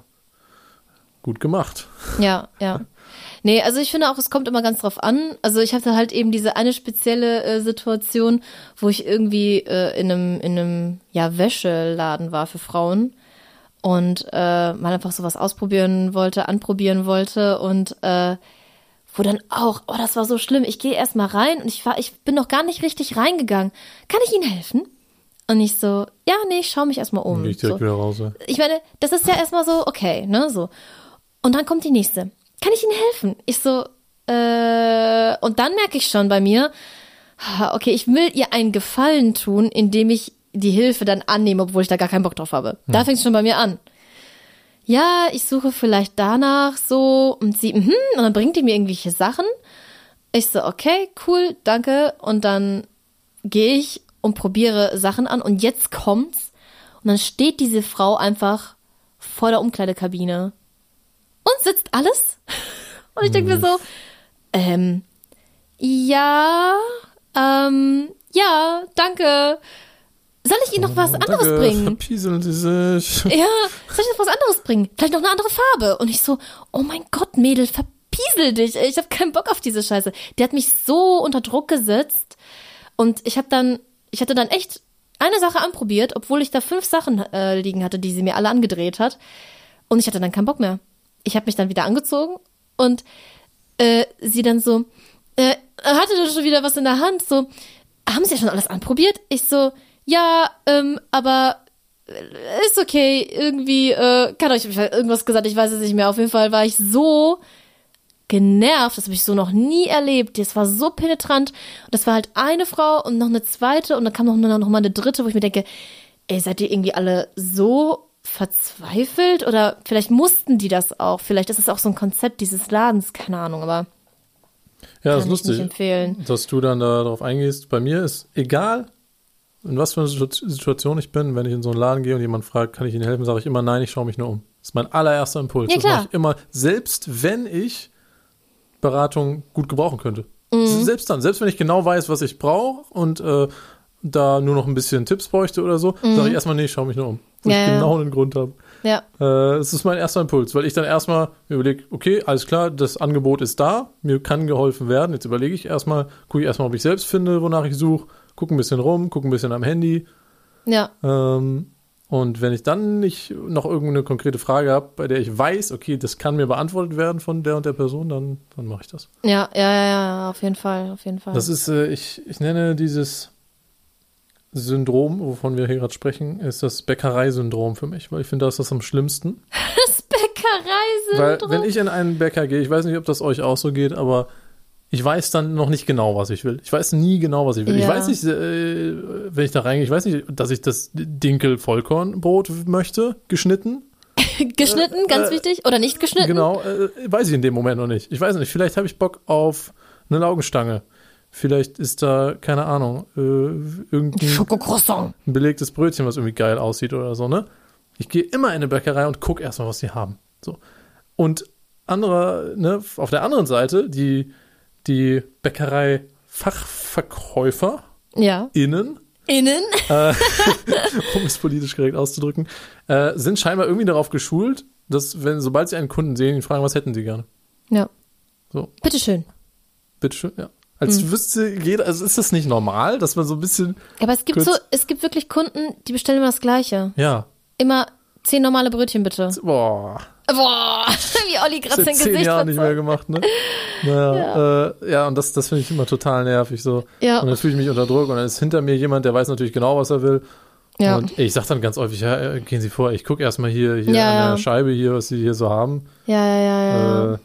gut gemacht. Ja, ja. Nee, also ich finde auch, es kommt immer ganz drauf an. Also ich hatte halt eben diese eine spezielle äh, Situation, wo ich irgendwie äh, in einem, in einem ja, Wäscheladen war für Frauen und äh, mal einfach sowas ausprobieren wollte, anprobieren wollte und äh, wo dann auch, oh, das war so schlimm. Ich gehe erst mal rein und ich war, ich bin noch gar nicht richtig reingegangen. Kann ich Ihnen helfen? Und ich so, ja, nee, ich schaue mich erst mal um. Ich direkt so wieder raus. ich meine, das ist ja erstmal so, okay, ne, so. Und dann kommt die nächste. Kann ich Ihnen helfen? Ich so, äh, und dann merke ich schon bei mir, okay, ich will ihr einen Gefallen tun, indem ich die Hilfe dann annehme, obwohl ich da gar keinen Bock drauf habe. Da fängt es schon bei mir an. Ja, ich suche vielleicht danach so und sie, mhm, und dann bringt die mir irgendwelche Sachen. Ich so, okay, cool, danke. Und dann gehe ich und probiere Sachen an und jetzt kommt's. Und dann steht diese Frau einfach vor der Umkleidekabine und sitzt alles. Und ich denke mir so, ähm, ja, ähm, ja, danke. Soll ich Ihnen noch was anderes Danke, bringen? Verpieseln Sie sich. Ja, soll ich noch was anderes bringen? Vielleicht noch eine andere Farbe. Und ich so, oh mein Gott, Mädel, verpiesel dich. Ich habe keinen Bock auf diese Scheiße. Der hat mich so unter Druck gesetzt. Und ich habe dann, ich hatte dann echt eine Sache anprobiert, obwohl ich da fünf Sachen äh, liegen hatte, die sie mir alle angedreht hat. Und ich hatte dann keinen Bock mehr. Ich habe mich dann wieder angezogen und äh, sie dann so, äh, hatte dann schon wieder was in der Hand, so, haben Sie ja schon alles anprobiert? Ich so, ja, ähm, aber äh, ist okay, irgendwie, äh, kann euch, hab irgendwas gesagt, ich weiß es nicht mehr. Auf jeden Fall war ich so genervt, das habe ich so noch nie erlebt. Das war so penetrant. Und das war halt eine Frau und noch eine zweite und dann kam noch, noch mal eine dritte, wo ich mir denke, ey, seid ihr irgendwie alle so verzweifelt oder vielleicht mussten die das auch. Vielleicht ist es auch so ein Konzept dieses Ladens, keine Ahnung, aber Ja, das kann ist lustig, empfehlen. dass du dann da darauf eingehst. Bei mir ist egal, in was für Situ- Situation ich bin, wenn ich in so einen Laden gehe und jemand fragt, kann ich Ihnen helfen, sage ich immer nein, ich schaue mich nur um. Das ist mein allererster Impuls. Ja, das mache ich immer, selbst wenn ich Beratung gut gebrauchen könnte. Mhm. Selbst dann, selbst wenn ich genau weiß, was ich brauche und äh, da nur noch ein bisschen Tipps bräuchte oder so, sage ich erstmal, nee, ich schaue mich nur um. Wo. Ja, ich genau einen Grund habe. Ja, Äh, Das ist mein erster Impuls, weil ich dann erstmal mir überlege, okay, alles klar, das Angebot ist da, mir kann geholfen werden. Jetzt überlege ich erstmal, gucke ich erstmal, ob ich selbst finde, wonach ich suche, gucke ein bisschen rum, gucke ein bisschen am Handy. ja, Ähm, und wenn ich dann nicht noch irgendeine konkrete Frage habe, bei der ich weiß, okay, das kann mir beantwortet werden von der und der Person, dann, dann mache ich das. ja, ja, ja, ja, auf jeden Fall, auf jeden Fall. Das ist, äh, ich, ich nenne dieses Syndrom, wovon wir hier gerade sprechen, ist das Bäckereisyndrom für mich, weil ich finde, das ist das am schlimmsten. das Bäckereisyndrom. Weil wenn ich in einen Bäcker gehe, ich weiß nicht, ob das euch auch so geht, aber ich weiß dann noch nicht genau, was ich will. Ich weiß nie genau, was ich will. Ich Ja. weiß nicht, äh, wenn ich da reingehe, ich weiß nicht, dass ich das Dinkel-Vollkornbrot möchte, geschnitten. geschnitten, ganz wichtig. Oder nicht geschnitten. Genau, äh, weiß ich in dem Moment noch nicht. Ich weiß nicht, vielleicht habe ich Bock auf eine Laugenstange. Vielleicht ist da, keine Ahnung, äh, irgendein Schokocroissant. ein belegtes Brötchen, was irgendwie geil aussieht oder so, ne? Ich gehe immer in eine Bäckerei und gucke erstmal, was sie haben. So. Und anderer, ne, auf der anderen Seite, die, die Bäckerei-FachverkäuferInnen, Ja. Innen. um es politisch korrekt auszudrücken, äh, sind scheinbar irgendwie darauf geschult, dass, wenn, sobald sie einen Kunden sehen, ihn fragen, was hätten sie gerne? Ja. So. Bitteschön. Bitteschön, ja. Als Mhm. wüsste jeder, also ist das nicht normal, dass man so ein bisschen, Aber es gibt so, es gibt wirklich Kunden, die bestellen immer das Gleiche. ja, Immer zehn normale Brötchen bitte. boah, Boah, wie Olli gerade sein Seit zehn Gesicht Jahren nicht mehr gemacht, ne? Naja, ja, äh, ja und das, das finde ich immer total nervig so. Ja. Und dann fühle ich mich unter Druck und dann ist hinter mir jemand, der weiß natürlich genau, was er will. Ja. Und ich sag dann ganz häufig, ja, äh, gehen Sie vor, ich gucke erstmal hier, hier Ja, an der ja. Scheibe hier, was Sie hier so haben. ja, ja, ja, ja. Äh,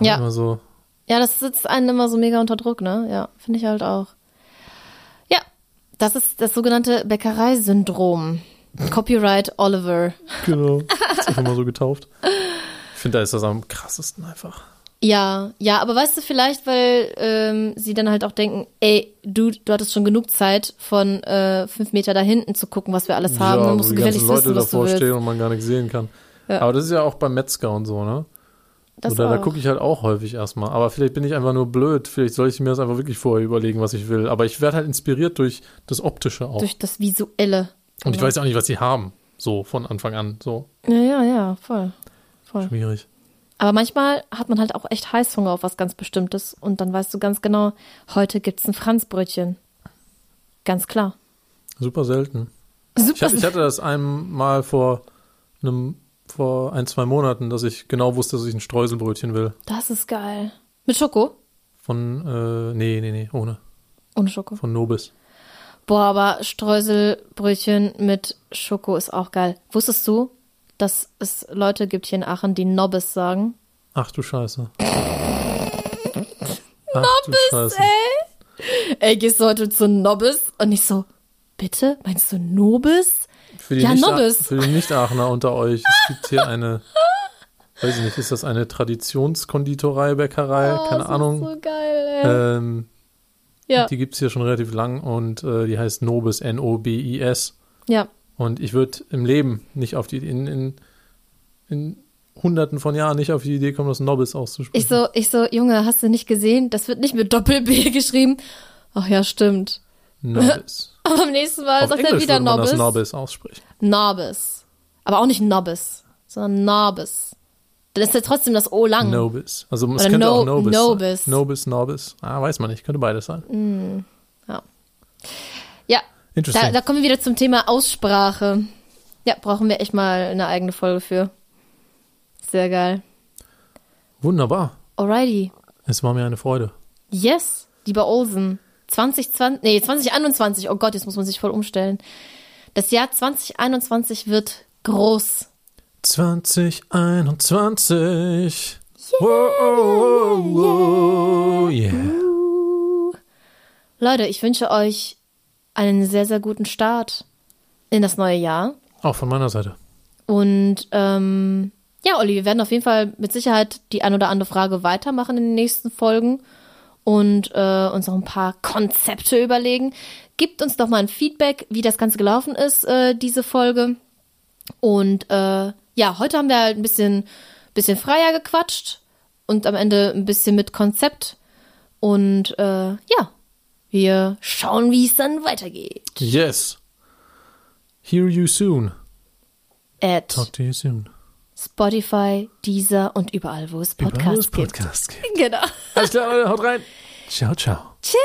Ja. Immer so, Ja, das sitzt einen immer so mega unter Druck, ne? Ja, finde ich halt auch. Ja, das ist das sogenannte Bäckereisyndrom. Copyright Oliver. genau. Ist einfach mal so getauft. Ich finde, da ist das am krassesten einfach. Ja, ja, aber weißt du, vielleicht, weil ähm, sie dann halt auch denken, ey, du, du hattest schon genug Zeit, von äh, fünf Meter da hinten zu gucken, was wir alles haben. ja, dann musst du gefälligst Leute wissen, was du davor willst. stehen und man gar nichts sehen kann. Ja. Aber das ist ja auch beim Metzger und so, ne? Das Oder da auch. gucke ich halt auch häufig erstmal. Aber vielleicht bin ich einfach nur blöd. Vielleicht soll ich mir das einfach wirklich vorher überlegen, was ich will. Aber ich werde halt inspiriert durch das Optische auch. Durch das Visuelle. und ich weiß ja auch nicht, was sie haben. So von Anfang an. So Ja, ja, ja, voll. voll. schwierig. Aber manchmal hat man halt auch echt Heißhunger auf was ganz Bestimmtes und dann weißt du ganz genau, heute gibt's ein Franzbrötchen. Ganz klar. Super selten. Ich Super. hatte, ich hatte das einmal vor einem, vor ein, zwei Monaten, dass ich genau wusste, dass ich ein Streuselbrötchen will. das ist geil. Mit Schoko? Von, äh, nee, nee, nee, ohne. Ohne Schoko. Von Nobis. Boah, aber Streuselbrötchen mit Schoko ist auch geil. Wusstest du, dass es Leute gibt hier in Aachen, die Nobbes sagen? Ach du Scheiße. Ach du Scheiße. Ey, gehst du heute zu Nobbes? Und ich so, bitte? Meinst du Nobis? Für die Ja, nicht. Für die Nicht-Aachener unter euch, es gibt hier eine, weiß ich nicht, ist das eine Traditionskonditorei, Bäckerei? Oh, Keine Ahnung. So geil, ey. Ähm, ja, Die gibt's hier schon relativ lang und äh, die heißt Nobis, N-O-B-I-S. ja. Und ich würde im Leben nicht auf die, in, in, in hunderten von Jahren nicht auf die Idee kommen, das Nobis auszusprechen. Ich so, ich so, Junge, hast du nicht gesehen? Das wird nicht mit Doppel-B geschrieben. Ach ja, stimmt. Nobis. Aber beim nächsten Mal auf sagt er Englisch wieder würde man das Nobis aussprechen. Nobbes. Aber auch nicht Nobbes, sondern Nobbes. Dann ist ja trotzdem das O lang. Nobis. Also es Oder könnte No- auch Nobis Nobis. sein. Nobis, Nobis. Ah, weiß man nicht. Könnte beides sein. Ja, Interesting. da, da kommen wir wieder zum Thema Aussprache. Ja, brauchen wir echt mal eine eigene Folge für. Sehr geil. Wunderbar. Alrighty. Es war mir eine Freude. Yes, lieber Olsen. 2020, nee, 2021. Oh Gott, jetzt muss man sich voll umstellen. Das Jahr 2021 wird groß. 2021. Wow, wow, wow, yeah. Leute, ich wünsche euch einen sehr, sehr guten Start in das neue Jahr. Auch von meiner Seite. Und ähm, ja, Olli, wir werden auf jeden Fall mit Sicherheit die ein oder andere Frage weitermachen in den nächsten Folgen und äh, uns noch ein paar Konzepte überlegen. Gebt uns doch mal ein Feedback, wie das Ganze gelaufen ist, äh, diese Folge. Und äh, ja, heute haben wir halt ein bisschen, bisschen freier gequatscht und am Ende ein bisschen mit Konzept. Und äh, ja, wir schauen, wie es dann weitergeht. Yes. Hear you soon. At Talk to you soon. Spotify, Deezer und überall, wo es Überall, wo Podcasts es gibt. Podcasts gibt. Genau. Alles klar, haut rein. Ciao, ciao. Tschüss.